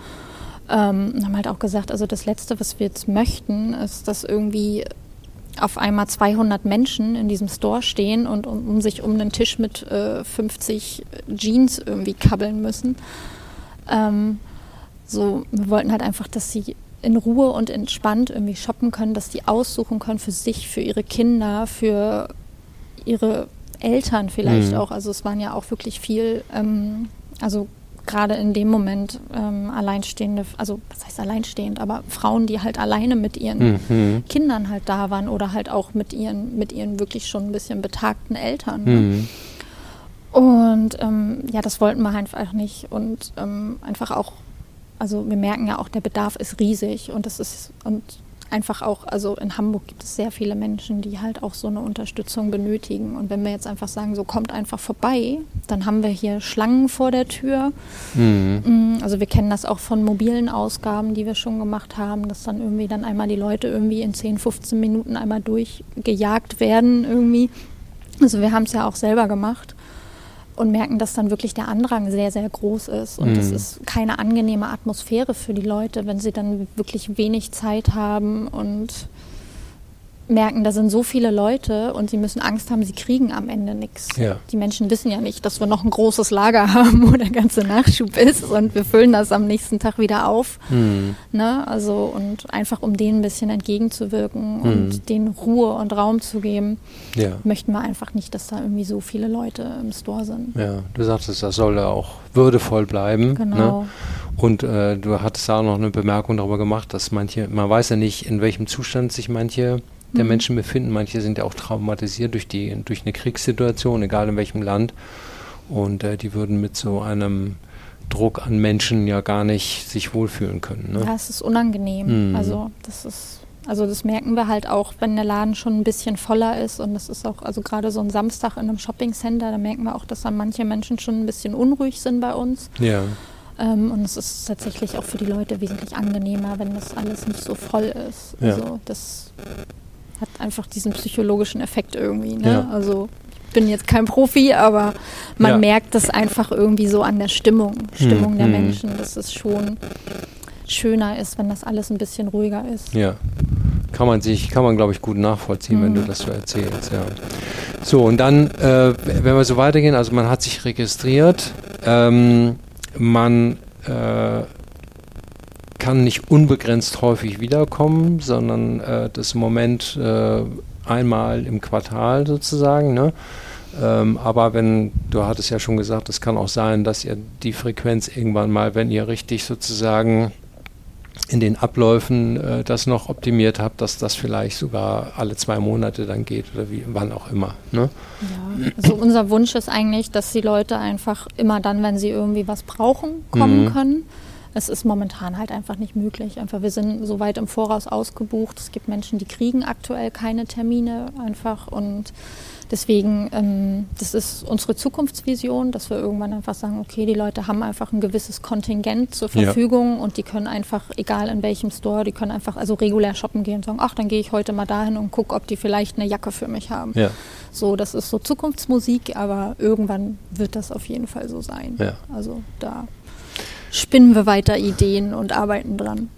B: Ähm, haben halt auch gesagt, also das Letzte, was wir jetzt möchten, ist, dass irgendwie auf einmal 200 Menschen in diesem Store stehen und um, um sich um einen Tisch mit äh, 50 Jeans irgendwie kabbeln müssen. Ähm, so, wir wollten halt einfach, dass sie in Ruhe und entspannt irgendwie shoppen können, dass die aussuchen können für sich, für ihre Kinder, für ihre Eltern vielleicht mhm. auch. Also es waren ja auch wirklich viel, ähm, also gerade in dem Moment ähm, alleinstehende, also was heißt alleinstehend, aber Frauen, die halt alleine mit ihren mhm. Kindern halt da waren oder halt auch mit ihren, mit ihren wirklich schon ein bisschen betagten Eltern. Ne? Mhm. Und ähm, ja, das wollten wir einfach nicht und ähm, einfach auch also wir merken ja auch, der Bedarf ist riesig und das ist und einfach auch, also in Hamburg gibt es sehr viele Menschen, die halt auch so eine Unterstützung benötigen. Und wenn wir jetzt einfach sagen, so kommt einfach vorbei, dann haben wir hier Schlangen vor der Tür. Mhm. Mm, also wir kennen das auch von mobilen Ausgaben, die wir schon gemacht haben, dass dann irgendwie dann einmal die Leute irgendwie in 10, 15 Minuten einmal durchgejagt werden irgendwie. Also wir haben es ja auch selber gemacht und merken, dass dann wirklich der Andrang sehr, sehr groß ist. Und es mhm. ist keine angenehme Atmosphäre für die Leute, wenn sie dann wirklich wenig Zeit haben und merken, da sind so viele Leute und sie müssen Angst haben, sie kriegen am Ende nichts. Ja. Die Menschen wissen ja nicht, dass wir noch ein großes Lager haben, wo der ganze Nachschub ist und wir füllen das am nächsten Tag wieder auf. Mhm. Ne? Also und einfach um denen ein bisschen entgegenzuwirken mhm. und denen Ruhe und Raum zu geben, ja. möchten wir einfach nicht, dass da irgendwie so viele Leute im Store sind.
A: Ja, du sagtest, das soll auch würdevoll bleiben. Ne? Genau. Ne? Und äh, du hattest auch noch eine Bemerkung darüber gemacht, dass manche, man weiß ja nicht, in welchem Zustand sich manche der mhm. Menschen befinden. Manche sind ja auch traumatisiert durch, die, durch eine Kriegssituation, egal in welchem Land. Und äh, die würden mit so einem Druck an Menschen ja gar nicht sich wohlfühlen können. Ne?
B: Ja, es ist unangenehm. Mhm. Also das ist, also das merken wir halt auch, wenn der Laden schon ein bisschen voller ist und das ist auch, also gerade so ein Samstag in einem Shoppingcenter, da merken wir auch, dass dann manche Menschen schon ein bisschen unruhig sind bei uns.
A: Ja.
B: Ähm, und es ist tatsächlich auch für die Leute wesentlich angenehmer, wenn das alles nicht so voll ist. Ja. Also das hat einfach diesen psychologischen Effekt irgendwie. Ne? Ja. Also ich bin jetzt kein Profi, aber man ja. merkt das einfach irgendwie so an der Stimmung, Stimmung hm, der hm. Menschen, dass es schon schöner ist, wenn das alles ein bisschen ruhiger ist.
A: Ja. Kann man sich, kann man glaube ich gut nachvollziehen, mhm. wenn du hm. das so erzählst, ja. So, und dann, äh, wenn wir so weitergehen, also man hat sich registriert, ähm, man äh, kann nicht unbegrenzt häufig wiederkommen, sondern äh, das im Moment äh, einmal im Quartal sozusagen. Ne? Ähm, aber wenn, du hattest ja schon gesagt, es kann auch sein, dass ihr die Frequenz irgendwann mal, wenn ihr richtig sozusagen in den Abläufen äh, das noch optimiert habt, dass das vielleicht sogar alle zwei Monate dann geht oder wie, wann auch immer. Ne?
B: Ja, also unser Wunsch ist eigentlich, dass die Leute einfach immer dann, wenn sie irgendwie was brauchen, kommen mhm. können. Es ist momentan halt einfach nicht möglich. Einfach, wir sind so weit im Voraus ausgebucht. Es gibt Menschen, die kriegen aktuell keine Termine einfach und Deswegen, ähm, das ist unsere Zukunftsvision, dass wir irgendwann einfach sagen, okay, die Leute haben einfach ein gewisses Kontingent zur Verfügung ja. und die können einfach, egal in welchem Store, die können einfach also regulär shoppen gehen und sagen, ach, dann gehe ich heute mal dahin und gucke, ob die vielleicht eine Jacke für mich haben.
A: Ja.
B: So, das ist so Zukunftsmusik, aber irgendwann wird das auf jeden Fall so sein.
A: Ja.
B: Also da spinnen wir weiter Ideen und arbeiten dran.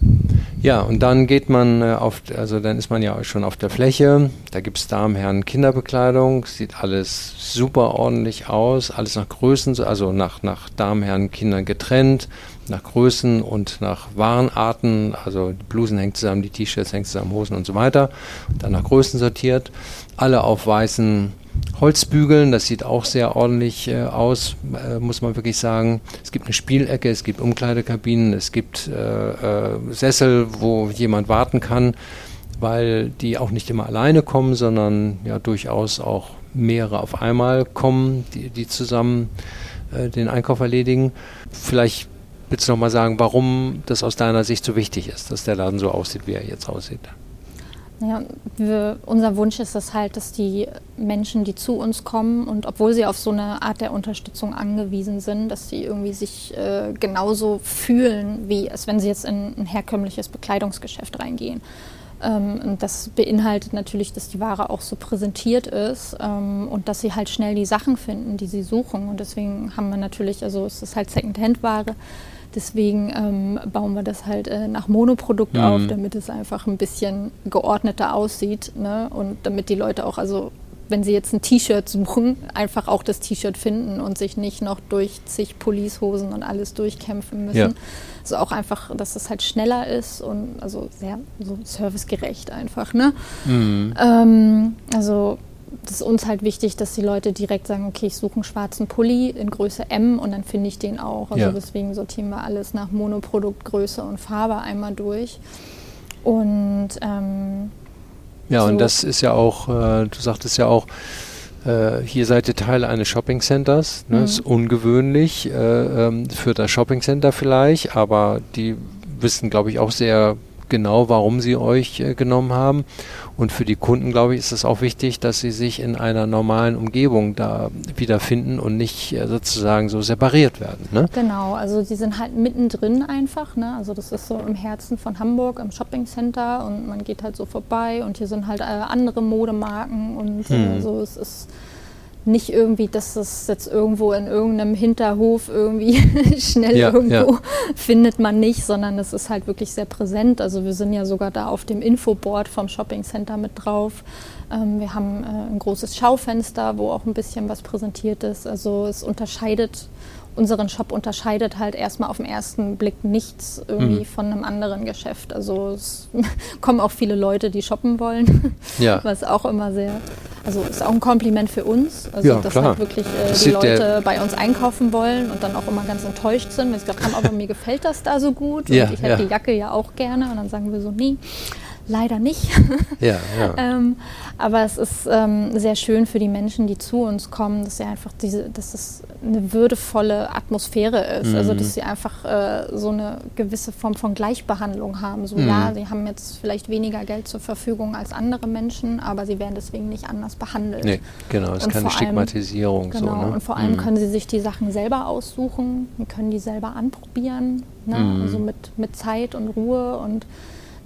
A: Ja, und dann geht man äh, auf, also dann ist man ja schon auf der Fläche. Da gibt es Damen, Herren, Kinderbekleidung. Sieht alles super ordentlich aus. Alles nach Größen, also nach, nach Damen, Herren, Kindern getrennt. Nach Größen und nach Warenarten. Also die Blusen hängen zusammen, die T-Shirts hängen zusammen, Hosen und so weiter. Dann nach Größen sortiert. Alle auf weißen Holzbügeln, das sieht auch sehr ordentlich äh, aus, äh, muss man wirklich sagen. Es gibt eine Spielecke, es gibt Umkleidekabinen, es gibt äh, äh, Sessel, wo jemand warten kann, weil die auch nicht immer alleine kommen, sondern ja durchaus auch mehrere auf einmal kommen, die, die zusammen äh, den Einkauf erledigen. Vielleicht willst du noch mal sagen, warum das aus deiner Sicht so wichtig ist, dass der Laden so aussieht, wie er jetzt aussieht.
B: Ja, wir, unser Wunsch ist es halt, dass die Menschen, die zu uns kommen und obwohl sie auf so eine Art der Unterstützung angewiesen sind, dass sie irgendwie sich äh, genauso fühlen, wie als wenn sie jetzt in ein herkömmliches Bekleidungsgeschäft reingehen. Ähm, und das beinhaltet natürlich, dass die Ware auch so präsentiert ist ähm, und dass sie halt schnell die Sachen finden, die sie suchen. Und deswegen haben wir natürlich, also es ist halt Second-Hand-Ware Deswegen ähm, bauen wir das halt äh, nach Monoprodukt mhm. auf, damit es einfach ein bisschen geordneter aussieht. Ne? Und damit die Leute auch, also wenn sie jetzt ein T-Shirt suchen, einfach auch das T-Shirt finden und sich nicht noch durch zig Policehosen und alles durchkämpfen müssen. Ja. Also auch einfach, dass es halt schneller ist und also sehr so servicegerecht einfach. Ne? Mhm. Ähm, also das ist uns halt wichtig, dass die Leute direkt sagen, okay, ich suche einen schwarzen Pulli in Größe M und dann finde ich den auch. Also ja. deswegen sortieren wir alles nach Monoprodukt, Größe und Farbe einmal durch. Und ähm,
A: ja, so und das ist ja auch, äh, du sagtest ja auch, äh, hier seid ihr Teil eines Shopping Centers. Ne? Mhm. Ist ungewöhnlich äh, ähm, für das Shopping Center vielleicht, aber die wissen, glaube ich, auch sehr genau, warum sie euch äh, genommen haben. Und für die Kunden, glaube ich, ist es auch wichtig, dass sie sich in einer normalen Umgebung da wiederfinden und nicht äh, sozusagen so separiert werden. Ne?
B: Genau, also sie sind halt mittendrin einfach. Ne? Also das ist so im Herzen von Hamburg, im Shoppingcenter und man geht halt so vorbei und hier sind halt äh, andere Modemarken und äh, hm. so. Es ist nicht irgendwie, dass das jetzt irgendwo in irgendeinem Hinterhof irgendwie schnell ja, irgendwo ja. findet man nicht, sondern es ist halt wirklich sehr präsent. Also wir sind ja sogar da auf dem Infoboard vom Shopping Center mit drauf. Ähm, wir haben äh, ein großes Schaufenster, wo auch ein bisschen was präsentiert ist. Also es unterscheidet unseren Shop unterscheidet halt erstmal auf den ersten Blick nichts irgendwie mhm. von einem anderen Geschäft. Also es kommen auch viele Leute, die shoppen wollen,
A: ja.
B: was auch immer sehr, also ist auch ein Kompliment für uns, also ja, dass klar. halt wirklich äh, die Leute bei uns einkaufen wollen und dann auch immer ganz enttäuscht sind, wenn sie gesagt haben, aber mir gefällt das da so gut und ja, ich hätte die Jacke ja auch gerne und dann sagen wir so, nee, Leider nicht.
A: Ja, ja.
B: ähm, aber es ist ähm, sehr schön für die Menschen, die zu uns kommen, dass sie einfach diese, dass es eine würdevolle Atmosphäre ist.
A: Mhm.
B: Also dass sie einfach äh, so eine gewisse Form von Gleichbehandlung haben. So
A: Mhm.
B: ja, sie haben jetzt vielleicht weniger Geld zur Verfügung als andere Menschen, aber sie werden deswegen nicht anders behandelt.
A: Nee, genau, es ist keine
B: vor allem-
A: Stigmatisierung.
B: Genau,
A: so, ne?
B: und vor allem
A: Mhm.
B: können sie sich die Sachen selber aussuchen, können die selber anprobieren, ne?
A: Mhm.
B: also mit, mit Zeit und Ruhe und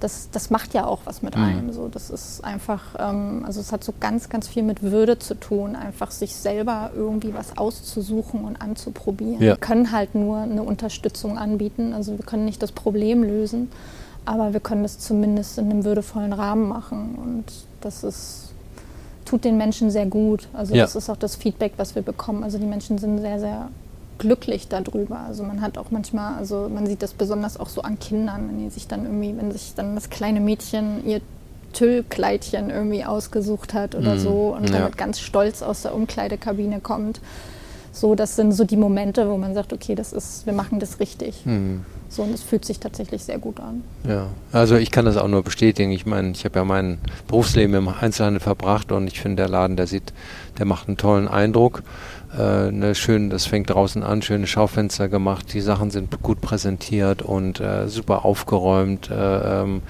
B: das, das macht ja auch was mit
A: Mhm.
B: einem. So, das ist einfach, ähm, also es hat so ganz, ganz viel mit Würde zu tun, einfach sich selber irgendwie was auszusuchen und anzuprobieren.
A: Ja.
B: Wir können halt nur eine Unterstützung anbieten, also wir können nicht das Problem lösen, aber wir können das zumindest in einem würdevollen Rahmen machen und das ist tut den Menschen sehr gut. Also
A: Ja.
B: das ist auch das Feedback, was wir bekommen. Also die Menschen sind sehr, sehr glücklich darüber. Also man hat auch manchmal, also man sieht das besonders auch so an Kindern, wenn die sich dann irgendwie, wenn sich dann das kleine Mädchen ihr Tüllkleidchen irgendwie ausgesucht hat oder
A: Mhm.
B: so und
A: Ja.
B: damit ganz stolz aus der Umkleidekabine kommt. So, das sind so die Momente, wo man sagt, okay, das ist, wir machen das richtig.
A: Mhm.
B: So, und es fühlt sich tatsächlich sehr gut an.
A: Ja, also ich kann das auch nur bestätigen. Ich meine, ich habe ja mein Berufsleben im Einzelhandel verbracht und ich finde, der Laden, der sieht, der macht einen tollen Eindruck. Äh, ne, schön, das fängt draußen an, schöne Schaufenster gemacht, die Sachen sind gut präsentiert und äh, super aufgeräumt. Äh, ähm,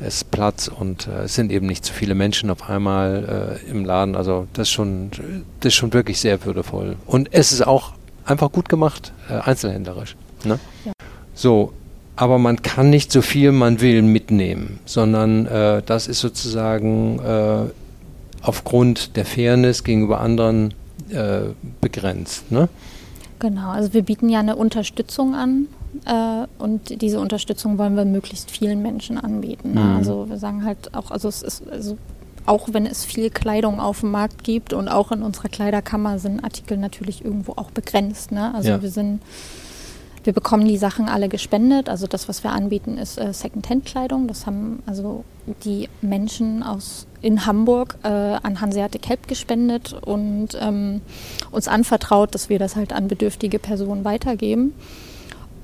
A: es ist Platz und äh, es sind eben nicht zu viele Menschen auf einmal äh, im Laden. Also das ist schon, das ist schon wirklich sehr würdevoll. Und es ist auch einfach gut gemacht, äh, einzelhändlerisch. Ne?
B: Ja.
A: So, aber man kann nicht so viel man will mitnehmen, sondern äh, das ist sozusagen aufgrund der Fairness gegenüber anderen äh, begrenzt. Ne?
B: Genau, also wir bieten ja eine Unterstützung an äh, und diese Unterstützung wollen wir möglichst vielen Menschen anbieten. Ne?
A: Mhm.
B: Also wir sagen halt auch, also es ist also auch wenn es viel Kleidung auf dem Markt gibt und auch in unserer Kleiderkammer sind Artikel natürlich irgendwo auch begrenzt. Ne? Also
A: Ja.
B: wir sind wir bekommen die Sachen alle gespendet. Also das, was wir anbieten, ist äh, Secondhand-Kleidung. Das haben also die Menschen aus in Hamburg äh, an Hanseatic Help gespendet und ähm, uns anvertraut, dass wir das halt an bedürftige Personen weitergeben.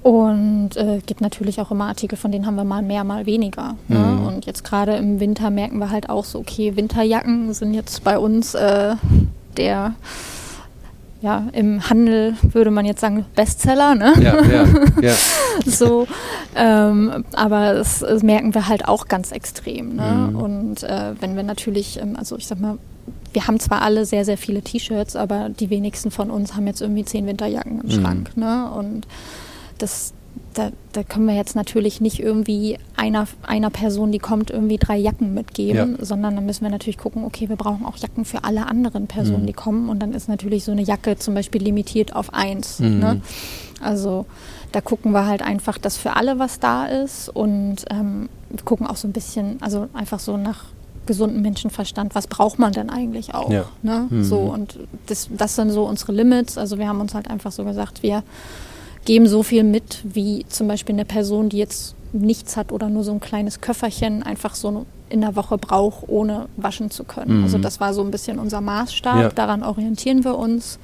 B: Und äh, gibt natürlich auch immer Artikel, von denen haben wir mal mehr, mal weniger. Ne?
A: Mhm.
B: Und jetzt gerade im Winter merken wir halt auch so, okay, Winterjacken sind jetzt bei uns äh, der, ja, im Handel würde man jetzt sagen, Bestseller, ne?
A: Ja, ja, ja.
B: so, ähm, aber das, das merken wir halt auch ganz extrem. Ne?
A: Mhm.
B: Und äh, wenn wir natürlich, ähm, also ich sag mal, wir haben zwar alle sehr, sehr viele T-Shirts, aber die wenigsten von uns haben jetzt irgendwie zehn Winterjacken im
A: Mhm.
B: Schrank. Ne? Und das, da, da können wir jetzt natürlich nicht irgendwie einer, einer Person, die kommt, irgendwie drei Jacken mitgeben, sondern dann müssen wir natürlich gucken, okay, wir brauchen auch Jacken für alle anderen Personen,
A: Mhm.
B: die kommen. Und dann ist natürlich so eine Jacke zum Beispiel limitiert auf eins.
A: Mhm.
B: Ne? Also da gucken wir halt einfach, dass für alle was da ist und ähm, wir gucken auch so ein bisschen, also einfach so nach gesundem Menschenverstand, was braucht man denn eigentlich auch?
A: Ja.
B: Ne?
A: Mhm.
B: So und das, das sind so unsere Limits. Also wir haben uns halt einfach so gesagt, wir geben so viel mit, wie zum Beispiel eine Person, die jetzt nichts hat oder nur so ein kleines Köfferchen einfach so in der Woche braucht, ohne waschen zu können.
A: Mhm.
B: Also das war so ein bisschen unser Maßstab,
A: Ja.
B: daran orientieren wir uns.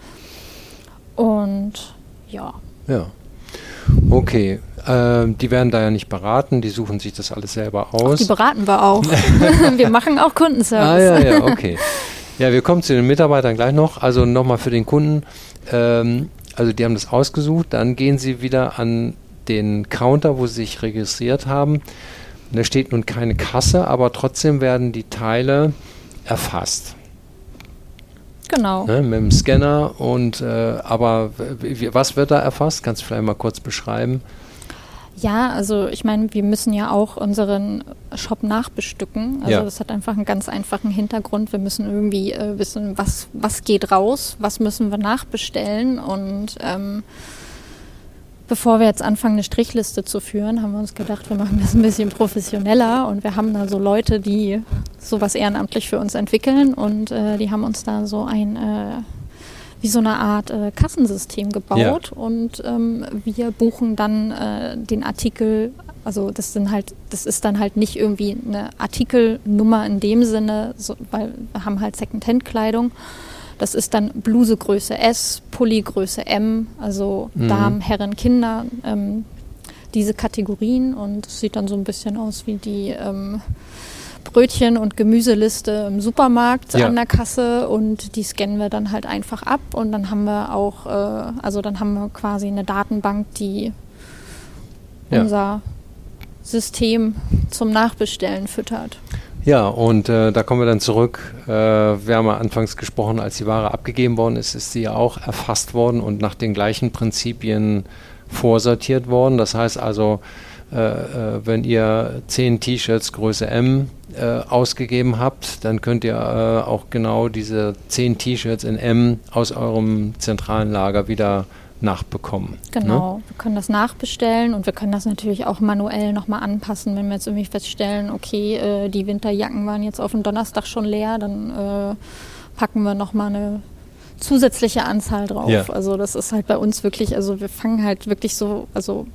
B: Und ja,
A: Ja. Okay. Ähm, die werden da ja nicht beraten, die suchen sich das alles selber aus.
B: die beraten wir auch. wir machen auch Kundenservice.
A: Ah, ja, ja, okay. Ja, wir kommen zu den Mitarbeitern gleich noch. Also nochmal für den Kunden. Ähm, also die haben das ausgesucht, dann gehen sie wieder an den Counter, wo sie sich registriert haben. Und da steht nun keine Kasse, aber trotzdem werden die Teile erfasst.
B: Genau.
A: Ne, mit dem Scanner und äh, aber was wird da erfasst? Kannst du vielleicht mal kurz beschreiben?
B: Ja, also ich meine, wir müssen ja auch unseren Shop nachbestücken. Also
A: Ja.
B: das hat einfach einen ganz einfachen Hintergrund. Wir müssen irgendwie äh, wissen, was, was geht raus, was müssen wir nachbestellen. Und ähm, bevor wir jetzt anfangen, eine Strichliste zu führen, haben wir uns gedacht, wir machen das ein bisschen professioneller. Und wir haben da so Leute, die sowas ehrenamtlich für uns entwickeln. Und äh, die haben uns da so ein... Äh, wie so eine Art äh, Kassensystem gebaut und ähm, wir buchen dann äh, den Artikel, also das sind halt, das ist dann halt nicht irgendwie eine Artikelnummer in dem Sinne, so, weil wir haben halt Secondhand-Kleidung. Das ist dann Bluse Größe S, Pulli Größe M, also
A: Mhm.
B: Damen, Herren, Kinder, ähm, diese Kategorien und es sieht dann so ein bisschen aus wie die ähm, Brötchen- und Gemüseliste im Supermarkt
A: Ja.
B: an der Kasse und die scannen wir dann halt einfach ab und dann haben wir auch, äh, also dann haben wir quasi eine Datenbank, die
A: Ja.
B: unser System zum Nachbestellen füttert.
A: Ja, und äh, da kommen wir dann zurück. Äh, wir haben ja anfangs gesprochen, als die Ware abgegeben worden ist, ist sie ja auch erfasst worden und nach den gleichen Prinzipien vorsortiert worden. Das heißt also, wenn ihr 10 T-Shirts Größe M äh, ausgegeben habt, dann könnt ihr äh, auch genau diese 10 T-Shirts in M aus eurem zentralen Lager wieder nachbekommen.
B: Genau, wir können das nachbestellen und wir können das natürlich auch manuell nochmal anpassen, wenn wir jetzt irgendwie feststellen, okay, äh, die Winterjacken waren jetzt auf den Donnerstag schon leer, dann äh, packen wir nochmal eine zusätzliche Anzahl drauf.
A: Ja.
B: Also das ist halt bei uns wirklich, also wir fangen halt wirklich so, also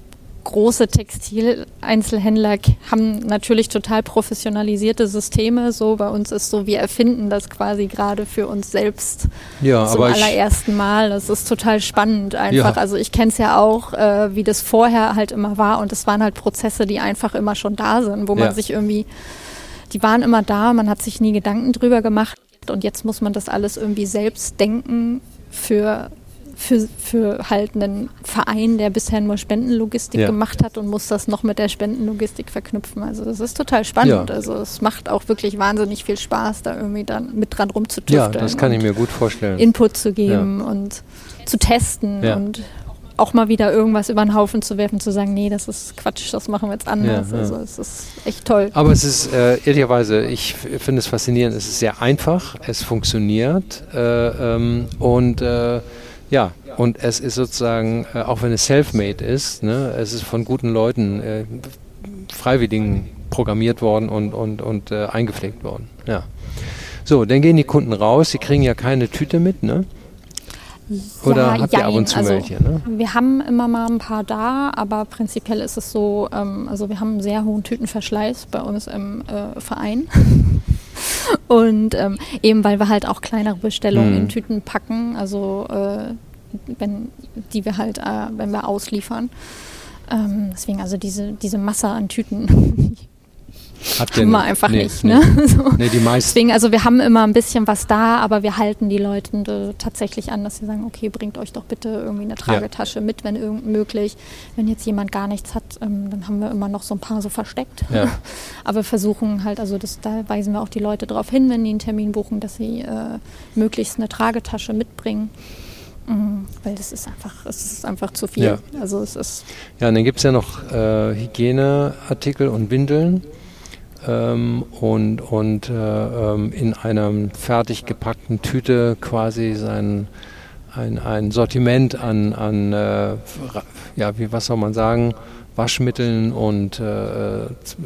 B: große Textileinzelhändler haben natürlich total professionalisierte Systeme. So bei uns ist so, wir erfinden das quasi gerade für uns selbst?
A: Ja,
B: zum allerersten Mal. Das ist total spannend einfach.
A: Ja.
B: Also ich kenne es ja auch, äh, wie das vorher halt immer war und es waren halt Prozesse, die einfach immer schon da sind, wo
A: Ja.
B: man sich irgendwie, die waren immer da, man hat sich nie Gedanken drüber gemacht und jetzt muss man das alles irgendwie selbst denken für für, für halt einen Verein, der bisher nur Spendenlogistik
A: Ja.
B: gemacht hat und muss das noch mit der Spendenlogistik verknüpfen. Also das ist total spannend.
A: Ja.
B: Also es macht auch wirklich wahnsinnig viel Spaß, da irgendwie dann mit dran
A: ja,
B: rumzutüfteln.
A: das kann ich mir gut vorstellen.
B: Input zu geben und zu testen
A: Ja.
B: und auch mal wieder irgendwas über den Haufen zu werfen, zu sagen, nee, das ist Quatsch, das machen wir jetzt anders.
A: Ja, ja.
B: Also es ist echt toll.
A: Aber es ist äh, ehrlicherweise, ich finde es faszinierend, es ist sehr einfach, es funktioniert äh, ähm, und äh, ja, und es ist sozusagen, äh, auch wenn es self-made ist, ne, es ist von guten Leuten, äh, Freiwilligen programmiert worden und, und, und äh, eingepflegt worden. Ja. So, dann gehen die Kunden raus, sie kriegen ja keine Tüte mit, ne? Oder
B: Ja,
A: habt ihr ab und zu
B: Also,
A: welche, ne?
B: Wir haben immer mal ein paar da, aber prinzipiell ist es so, ähm, also wir haben einen sehr hohen Tütenverschleiß bei uns im äh, Verein. Und ähm, eben weil wir halt auch kleinere Bestellungen
A: Mhm.
B: in Tüten packen, also äh, wenn die wir halt, äh, wenn wir ausliefern. Ähm, deswegen also diese, diese Masse an Tüten
A: Habt
B: haben wir einfach
A: Nee,
B: nicht.
A: nee.
B: Ne? So.
A: Nee, die meisten.
B: Deswegen, also wir haben immer ein bisschen was da, aber wir halten die Leute tatsächlich an, dass sie sagen, okay, bringt euch doch bitte irgendwie eine Tragetasche mit, wenn irgend möglich. Wenn jetzt jemand gar nichts hat, ähm, dann haben wir immer noch so ein paar so versteckt.
A: Ja.
B: Aber wir versuchen halt, also das, da weisen wir auch die Leute darauf hin, wenn die einen Termin buchen, dass sie äh, möglichst eine Tragetasche mitbringen. Mm, Weil das ist einfach, es ist einfach zu viel.
A: Ja.
B: Also es ist
A: Ja, und dann gibt es ja noch äh, Hygieneartikel und Windeln ähm, und, und äh, ähm, in einer fertig gepackten Tüte quasi sein ein, ein Sortiment an, an äh, ja, wie was soll man sagen, Waschmitteln und äh, Z-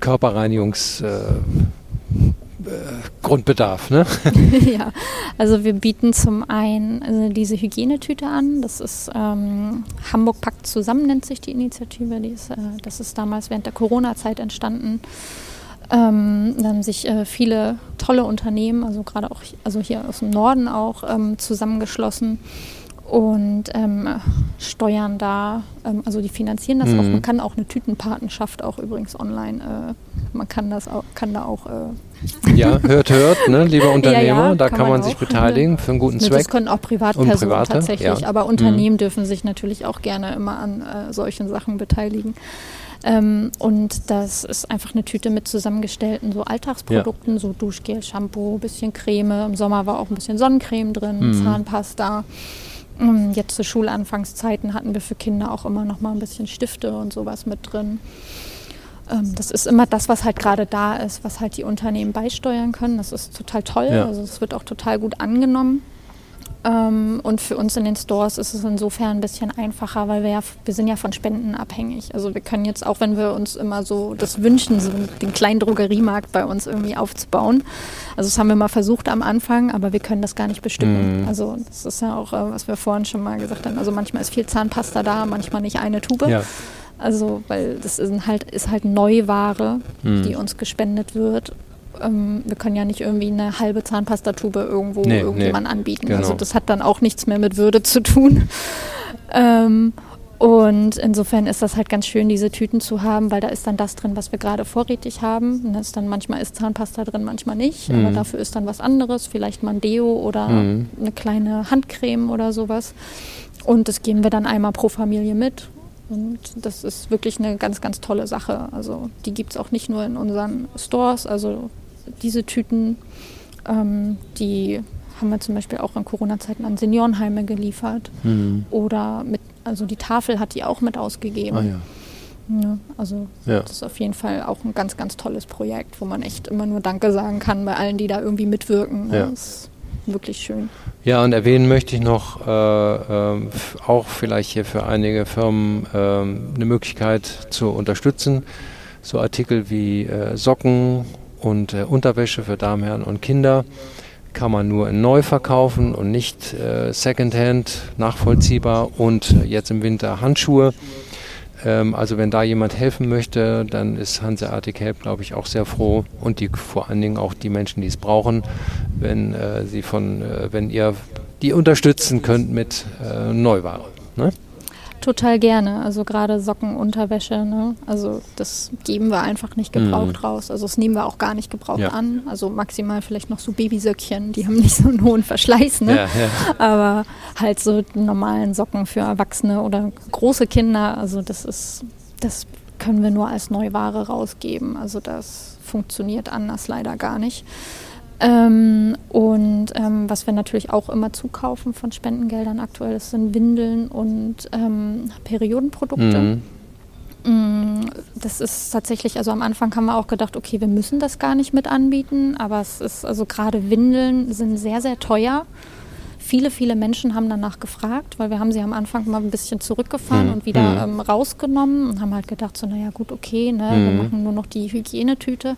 A: Körperreinigungs äh, äh, Grundbedarf, ne?
B: ja, also wir bieten zum einen also diese Hygienetüte an. Das ist ähm, Hamburg packt zusammen, nennt sich die Initiative. Die ist, äh, das ist damals während der Corona-Zeit entstanden. Ähm, da haben sich äh, viele tolle Unternehmen, also gerade auch also hier aus dem Norden auch, ähm, zusammengeschlossen und ähm, steuern da, ähm, also die finanzieren das
A: Mhm.
B: auch. Man kann auch eine Tütenpatenschaft auch übrigens online, äh, man kann das auch, kann da auch äh,
A: Ja, hört, hört, ne, liebe Unternehmer,
B: ja,
A: da
B: kann
A: kann man
B: man
A: sich beteiligen für einen guten Zweck.
B: Das können auch Privatpersonen
A: Private,
B: tatsächlich,
A: ja.
B: aber Unternehmen dürfen sich natürlich auch gerne immer an äh, solchen Sachen beteiligen. Ähm, und das ist einfach eine Tüte mit zusammengestellten so Alltagsprodukten, so Duschgel, Shampoo, bisschen Creme. Im Sommer war auch ein bisschen Sonnencreme drin,
A: Mhm.
B: Zahnpasta. Ähm, Jetzt zu Schulanfangszeiten hatten wir für Kinder auch immer noch mal ein bisschen Stifte und sowas mit drin. Ähm, Das ist immer das, was halt gerade da ist, was halt die Unternehmen beisteuern können. Das ist total toll.
A: Ja.
B: Also es wird auch total gut angenommen. Ähm, Und für uns in den Stores ist es insofern ein bisschen einfacher, weil wir ja, wir sind ja von Spenden abhängig. Also wir können jetzt, auch wenn wir uns immer so das wünschen, so den kleinen Drogeriemarkt bei uns irgendwie aufzubauen. Also das haben wir mal versucht am Anfang, aber wir können das gar nicht bestücken.
A: Mhm.
B: Also das ist ja auch, äh, was wir vorhin schon mal gesagt haben. Also manchmal ist viel Zahnpasta da, manchmal nicht eine Tube.
A: Ja.
B: Also, weil das ist halt, ist halt Neuware,
A: Mhm.
B: die uns gespendet wird. Ähm, wir können ja nicht irgendwie eine halbe Zahnpastatube irgendwo
A: Nee,
B: irgendjemand anbieten.
A: genau.
B: Also das hat dann auch nichts mehr mit Würde zu tun. Ähm, Und insofern ist das halt ganz schön, diese Tüten zu haben, weil da ist dann das drin, was wir gerade vorrätig haben. Und ist dann manchmal ist Zahnpasta drin, manchmal nicht. Mhm. Aber dafür ist dann was anderes, vielleicht mal ein Deo oder mhm. eine kleine Handcreme oder sowas. Und das geben wir dann einmal pro Familie mit. Und das ist wirklich eine ganz, ganz tolle Sache. Also die gibt es auch nicht nur in unseren Stores. Also diese Tüten, ähm, die haben wir zum Beispiel auch in Corona-Zeiten an Seniorenheime geliefert. Mhm. Oder mit, also die Tafel hat die auch mit ausgegeben. Ah, ja. Ja, also ja. das ist auf jeden Fall auch ein ganz, ganz tolles Projekt, wo man echt immer nur Danke sagen kann bei allen, die da irgendwie mitwirken. Ja. Das ist wirklich schön.
A: Ja, und erwähnen möchte ich noch äh, äh, auch vielleicht hier für einige Firmen äh, eine Möglichkeit zu unterstützen. So Artikel wie äh, Socken und äh, Unterwäsche für Damen, Herren und Kinder kann man nur neu verkaufen und nicht äh, Secondhand nachvollziehbar und jetzt im Winter Handschuhe. Ähm, also wenn da jemand helfen möchte, dann ist Hanseatic Help, glaube ich, auch sehr froh und die vor allen Dingen auch die Menschen, die es brauchen, wenn äh, sie von, äh, wenn ihr die unterstützen könnt mit äh, Neuware. Ne?
B: Total gerne. Also gerade Socken, Unterwäsche, ne? Also das geben wir einfach nicht gebraucht mm. raus. Also das nehmen wir auch gar nicht gebraucht ja. an. Also maximal vielleicht noch so Babysöckchen, die haben nicht so einen hohen Verschleiß, ne? Ja, ja. Aber halt so normalen Socken für Erwachsene oder große Kinder, also das ist, das können wir nur als Neuware rausgeben. Also das funktioniert anders leider gar nicht. Ähm, und ähm, was wir natürlich auch immer zukaufen von Spendengeldern aktuell, das sind Windeln und ähm, Periodenprodukte. Mhm. Mm, das ist tatsächlich, also am Anfang haben wir auch gedacht, okay, wir müssen das gar nicht mit anbieten, aber es ist, also gerade Windeln sind sehr, sehr teuer. Viele, viele Menschen haben danach gefragt, weil wir haben sie am Anfang mal ein bisschen zurückgefahren mhm. und wieder mhm. ähm, rausgenommen und haben halt gedacht, so, naja, gut, okay, ne, mhm. wir machen nur noch die Hygienetüte.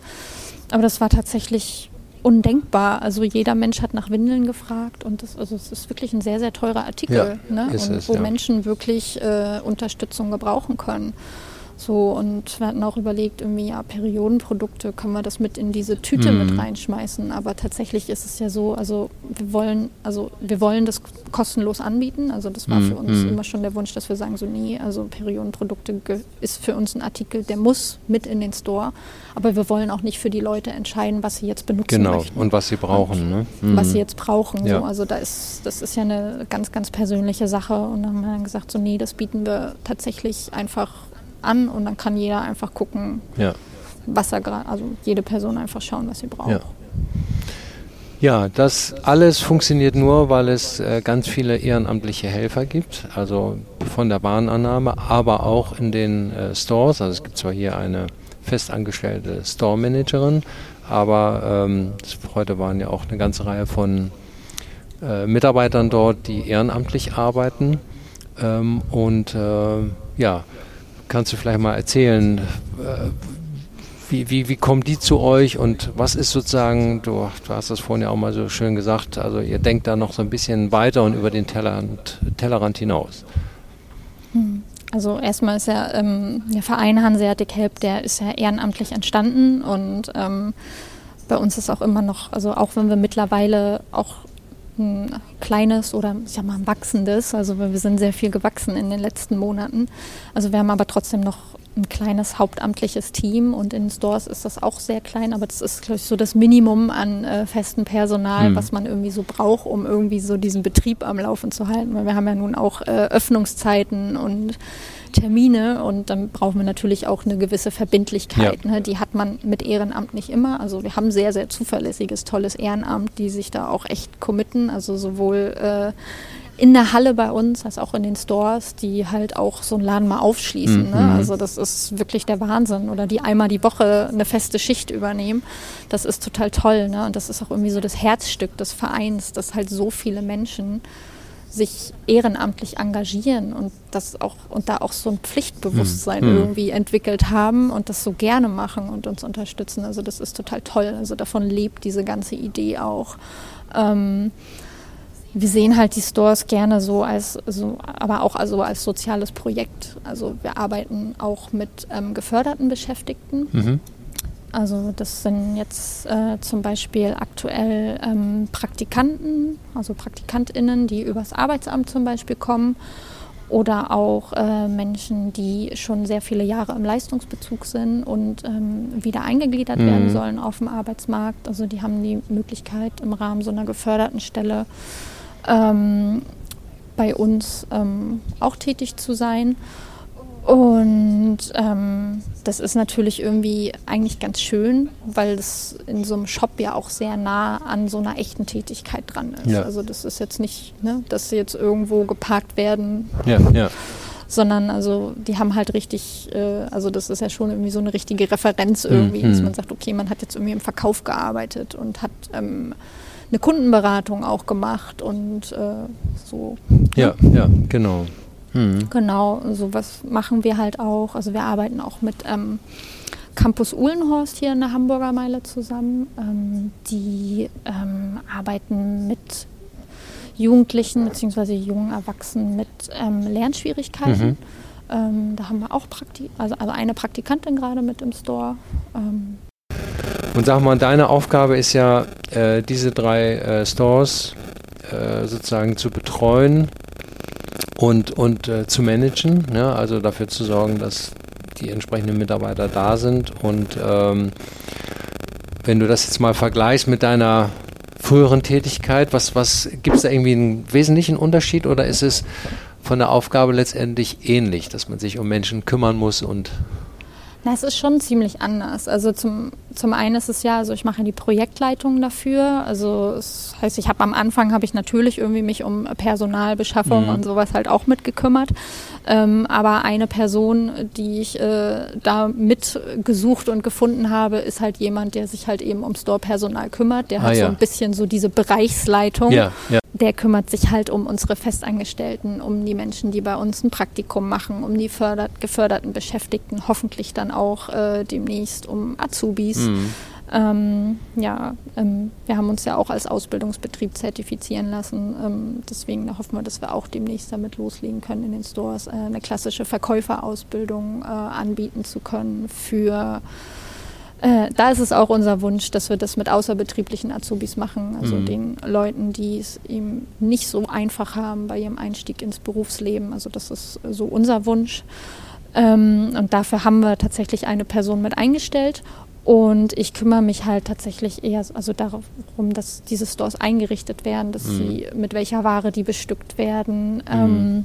B: Aber das war tatsächlich undenkbar. Also jeder Mensch hat nach Windeln gefragt und das, also es ist wirklich ein sehr, sehr teurer Artikel, ja, ne? und, es, wo ja. Menschen wirklich äh, Unterstützung gebrauchen können. So, und wir hatten auch überlegt, irgendwie, ja, Periodenprodukte, können wir das mit in diese Tüte mhm. mit reinschmeißen. Aber tatsächlich ist es ja so, also wir wollen, also wir wollen das kostenlos anbieten. Also das war mhm. für uns mhm. immer schon der Wunsch, dass wir sagen, so nee, also Periodenprodukte ist für uns ein Artikel, der muss mit in den Store. Aber wir wollen auch nicht für die Leute entscheiden, was sie jetzt benutzen
A: genau.
B: möchten.
A: Genau, und was sie brauchen. Und
B: ne? mhm. Was sie jetzt brauchen. Ja. So. Also da ist, das ist ja eine ganz, ganz persönliche Sache. Und dann haben wir dann gesagt, so nee, das bieten wir tatsächlich einfach an und dann kann jeder einfach gucken, ja. was er gerade, also jede Person einfach schauen, was sie braucht.
A: Ja. Ja, das alles funktioniert nur, weil es äh, ganz viele ehrenamtliche Helfer gibt, also von der Bahnannahme, aber auch in den äh, Stores. Also es gibt zwar hier eine festangestellte Store-Managerin, aber ähm, heute waren ja auch eine ganze Reihe von äh, Mitarbeitern dort, die ehrenamtlich arbeiten. Ähm, und äh, ja, kannst du vielleicht mal erzählen, äh, wie, wie, wie kommen die zu euch und was ist sozusagen, du, du hast das vorhin ja auch mal so schön gesagt, also ihr denkt da noch so ein bisschen weiter und über den Tellerrand, Tellerrand hinaus.
B: Hm. Also erstmal ist ja ähm, der Verein Hanseatic Help, der ist ja ehrenamtlich entstanden und ähm, bei uns ist auch immer noch, also auch wenn wir mittlerweile auch ein kleines oder ich sag mal ein wachsendes. Also wir sind sehr viel gewachsen in den letzten Monaten. Also wir haben aber trotzdem noch ein kleines hauptamtliches Team und in Stores ist das auch sehr klein, aber das ist, glaube ich, so das Minimum an äh, festem Personal, mhm. was man irgendwie so braucht, um irgendwie so diesen Betrieb am Laufen zu halten. Weil wir haben ja nun auch äh, Öffnungszeiten und Termine und dann brauchen wir natürlich auch eine gewisse Verbindlichkeit. Ja. Ne? Die hat man mit Ehrenamt nicht immer. Also wir haben sehr, sehr zuverlässiges, tolles Ehrenamt, die sich da auch echt committen. Also sowohl äh, in der Halle bei uns, als auch in den Stores, die halt auch so einen Laden mal aufschließen. Mhm. Ne? Also das ist wirklich der Wahnsinn. Oder die einmal die Woche eine feste Schicht übernehmen. Das ist total toll. Ne? Und das ist auch irgendwie so das Herzstück des Vereins, dass halt so viele Menschen sich ehrenamtlich engagieren und das auch und da auch so ein Pflichtbewusstsein hm. irgendwie entwickelt haben und das so gerne machen und uns unterstützen. Also das ist total toll. Also davon lebt diese ganze Idee auch. Ähm, wir sehen halt die Stores gerne so als, so, aber auch also als soziales Projekt. Also wir arbeiten auch mit ähm, geförderten Beschäftigten. Mhm. Also das sind jetzt äh, zum Beispiel aktuell ähm, Praktikanten, also PraktikantInnen, die übers Arbeitsamt zum Beispiel kommen oder auch äh, Menschen, die schon sehr viele Jahre im Leistungsbezug sind und ähm, wieder eingegliedert mhm. werden sollen auf dem Arbeitsmarkt. Also die haben die Möglichkeit im Rahmen so einer geförderten Stelle ähm, bei uns ähm, auch tätig zu sein. Und ähm, das ist natürlich irgendwie eigentlich ganz schön, weil es in so einem Shop ja auch sehr nah an so einer echten Tätigkeit dran ist. Ja. Also das ist jetzt nicht, ne, dass sie jetzt irgendwo geparkt werden.
A: Ja, ja.
B: Sondern also die haben halt richtig, äh, also das ist ja schon irgendwie so eine richtige Referenz irgendwie, mhm. dass man sagt, okay, man hat jetzt irgendwie im Verkauf gearbeitet und hat ähm, eine Kundenberatung auch gemacht und äh, so.
A: Ja, ja, genau.
B: Mhm. Genau, sowas machen wir halt auch. Also wir arbeiten auch mit ähm, Campus Uhlenhorst hier in der Hamburger Meile zusammen. Ähm, die ähm, arbeiten mit Jugendlichen bzw. jungen Erwachsenen mit ähm, Lernschwierigkeiten. Mhm. Ähm, da haben wir auch Prakti also, also eine Praktikantin gerade mit im Store. Ähm.
A: Und sag mal, deine Aufgabe ist ja, äh, diese drei äh, Stores äh, sozusagen zu betreuen und, und äh, zu managen, ne? also dafür zu sorgen, dass die entsprechenden Mitarbeiter da sind. Und ähm, wenn du das jetzt mal vergleichst mit deiner früheren Tätigkeit, was, was gibt es da irgendwie einen wesentlichen Unterschied oder ist es von der Aufgabe letztendlich ähnlich, dass man sich um Menschen kümmern muss und
B: na, es ist schon ziemlich anders. Also zum, zum einen ist es ja, also ich mache die Projektleitung dafür. Also das heißt, ich habe am Anfang habe ich natürlich irgendwie mich um Personalbeschaffung mhm. und sowas halt auch mitgekümmert. Ähm, aber eine Person, die ich äh, da mitgesucht und gefunden habe, ist halt jemand, der sich halt eben um Store-Personal kümmert. Der ah, hat ja. so ein bisschen so diese Bereichsleitung. Ja, ja. Der kümmert sich halt um unsere Festangestellten, um die Menschen, die bei uns ein Praktikum machen, um die fördert, geförderten Beschäftigten, hoffentlich dann auch äh, demnächst um Azubis. Mhm. Ähm, ja, ähm, wir haben uns ja auch als Ausbildungsbetrieb zertifizieren lassen. Ähm, deswegen hoffen wir, dass wir auch demnächst damit loslegen können, in den Stores äh, eine klassische Verkäuferausbildung äh, anbieten zu können für äh, da ist es auch unser Wunsch, dass wir das mit außerbetrieblichen Azubis machen, also mhm. den Leuten, die es eben nicht so einfach haben bei ihrem Einstieg ins Berufsleben. Also das ist so unser Wunsch. Ähm, und dafür haben wir tatsächlich eine Person mit eingestellt und ich kümmere mich halt tatsächlich eher also darum, dass diese Stores eingerichtet werden, dass mhm. sie mit welcher Ware die bestückt werden, mhm. ähm,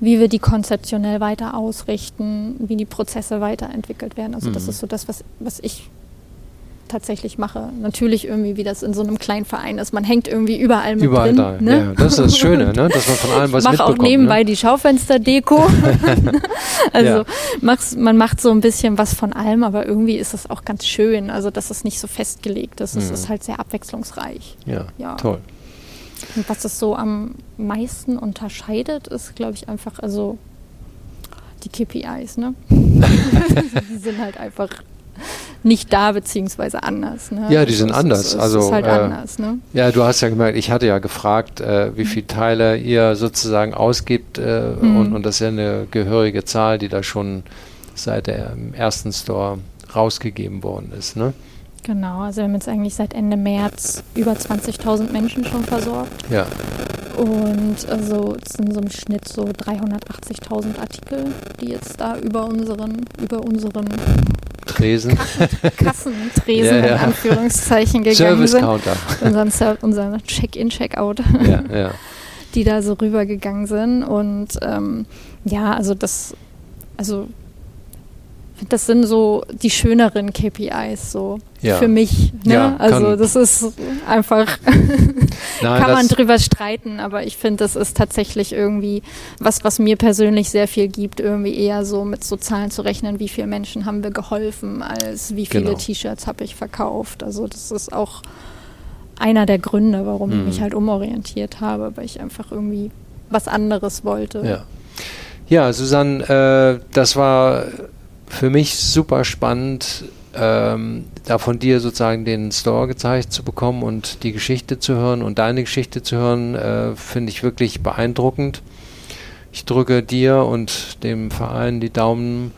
B: wie wir die konzeptionell weiter ausrichten, wie die Prozesse weiterentwickelt werden. Also mhm. das ist so das, was, was ich tatsächlich mache. Natürlich irgendwie, wie das in so einem kleinen Verein ist. Man hängt irgendwie überall mit
A: überall
B: drin.
A: Da. Ne? Ja, das ist das Schöne, ne? dass man von allem was ich
B: mach auch nebenbei ne? die Schaufensterdeko. also ja. man macht so ein bisschen was von allem, aber irgendwie ist es auch ganz schön. Also dass es nicht so festgelegt ist. Es mhm. ist halt sehr abwechslungsreich.
A: Ja, ja. toll.
B: Und was es so am meisten unterscheidet, ist, glaube ich, einfach, also die KPIs, ne? die sind halt einfach nicht da beziehungsweise anders. Ne?
A: Ja, die sind
B: es,
A: anders. Also
B: ist halt
A: äh,
B: anders. Ne?
A: Ja, du hast ja gemerkt, ich hatte ja gefragt, äh, wie viele Teile ihr sozusagen ausgibt äh, mhm. und, und das ist ja eine gehörige Zahl, die da schon seit dem ersten Store rausgegeben worden ist. Ne?
B: Genau, also wir haben jetzt eigentlich seit Ende März über 20.000 Menschen schon versorgt.
A: Ja.
B: Und also es sind so im Schnitt so 380.000 Artikel, die jetzt da über unseren, über unseren
A: Tresen.
B: Kassentresen ja, ja. in Anführungszeichen gegangen
A: Service sind. Counter.
B: Unseren, unseren Check-in, Check-out.
A: Ja, ja.
B: Die da so rübergegangen sind. Und ähm, ja, also das, also das sind so die schöneren KPIs so ja. für mich. Ne? Ja, also das ist einfach, Nein, kann man drüber streiten, aber ich finde, das ist tatsächlich irgendwie was, was mir persönlich sehr viel gibt, irgendwie eher so mit so Zahlen zu rechnen, wie viele Menschen haben wir geholfen, als wie viele genau. T-Shirts habe ich verkauft. Also das ist auch einer der Gründe, warum mhm. ich mich halt umorientiert habe, weil ich einfach irgendwie was anderes wollte.
A: Ja, ja Susanne, äh, das war für mich super spannend, ähm, da von dir sozusagen den Store gezeigt zu bekommen und die Geschichte zu hören und deine Geschichte zu hören, äh, finde ich wirklich beeindruckend. Ich drücke dir und dem Verein die Daumen,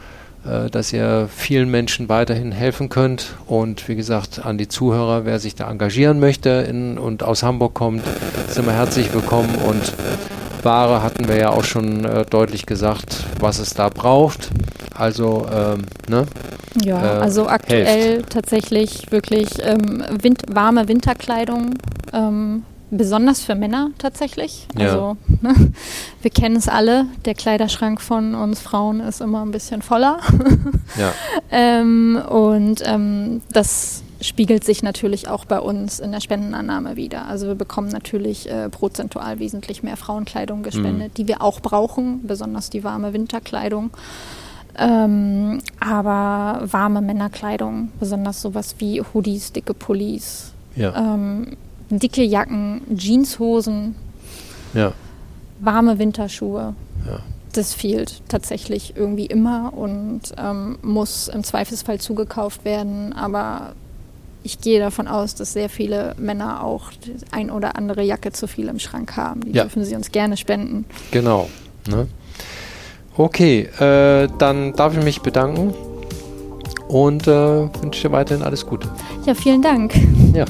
A: äh, dass ihr vielen Menschen weiterhin helfen könnt. Und wie gesagt, an die Zuhörer, wer sich da engagieren möchte in, und aus Hamburg kommt, sind wir herzlich willkommen und Ware hatten wir ja auch schon äh, deutlich gesagt, was es da braucht. Also, ähm, ne?
B: Ja,
A: äh,
B: also aktuell
A: helft.
B: tatsächlich wirklich ähm, Wind warme Winterkleidung, ähm, besonders für Männer tatsächlich.
A: Ja.
B: Also ne? wir kennen es alle, der Kleiderschrank von uns Frauen ist immer ein bisschen voller.
A: Ja,
B: ähm, und ähm, das spiegelt sich natürlich auch bei uns in der Spendenannahme wieder. Also wir bekommen natürlich äh, prozentual wesentlich mehr Frauenkleidung gespendet,
A: Mhm.
B: die wir auch brauchen, besonders die warme Winterkleidung. Ähm, aber warme Männerkleidung, besonders sowas wie Hoodies, dicke Pullis,
A: ja,
B: ähm, dicke Jacken, Jeanshosen,
A: ja,
B: warme Winterschuhe.
A: ja.
B: Das fehlt tatsächlich irgendwie immer und ähm, muss im Zweifelsfall zugekauft werden. Aber ich gehe davon aus, dass sehr viele Männer auch die ein oder andere Jacke zu viel im Schrank haben. Die
A: Ja.
B: dürfen sie uns gerne spenden.
A: Genau. Ne? Okay, äh, dann darf ich mich bedanken und äh, wünsche dir weiterhin alles Gute.
B: Ja, vielen Dank.
A: Ja.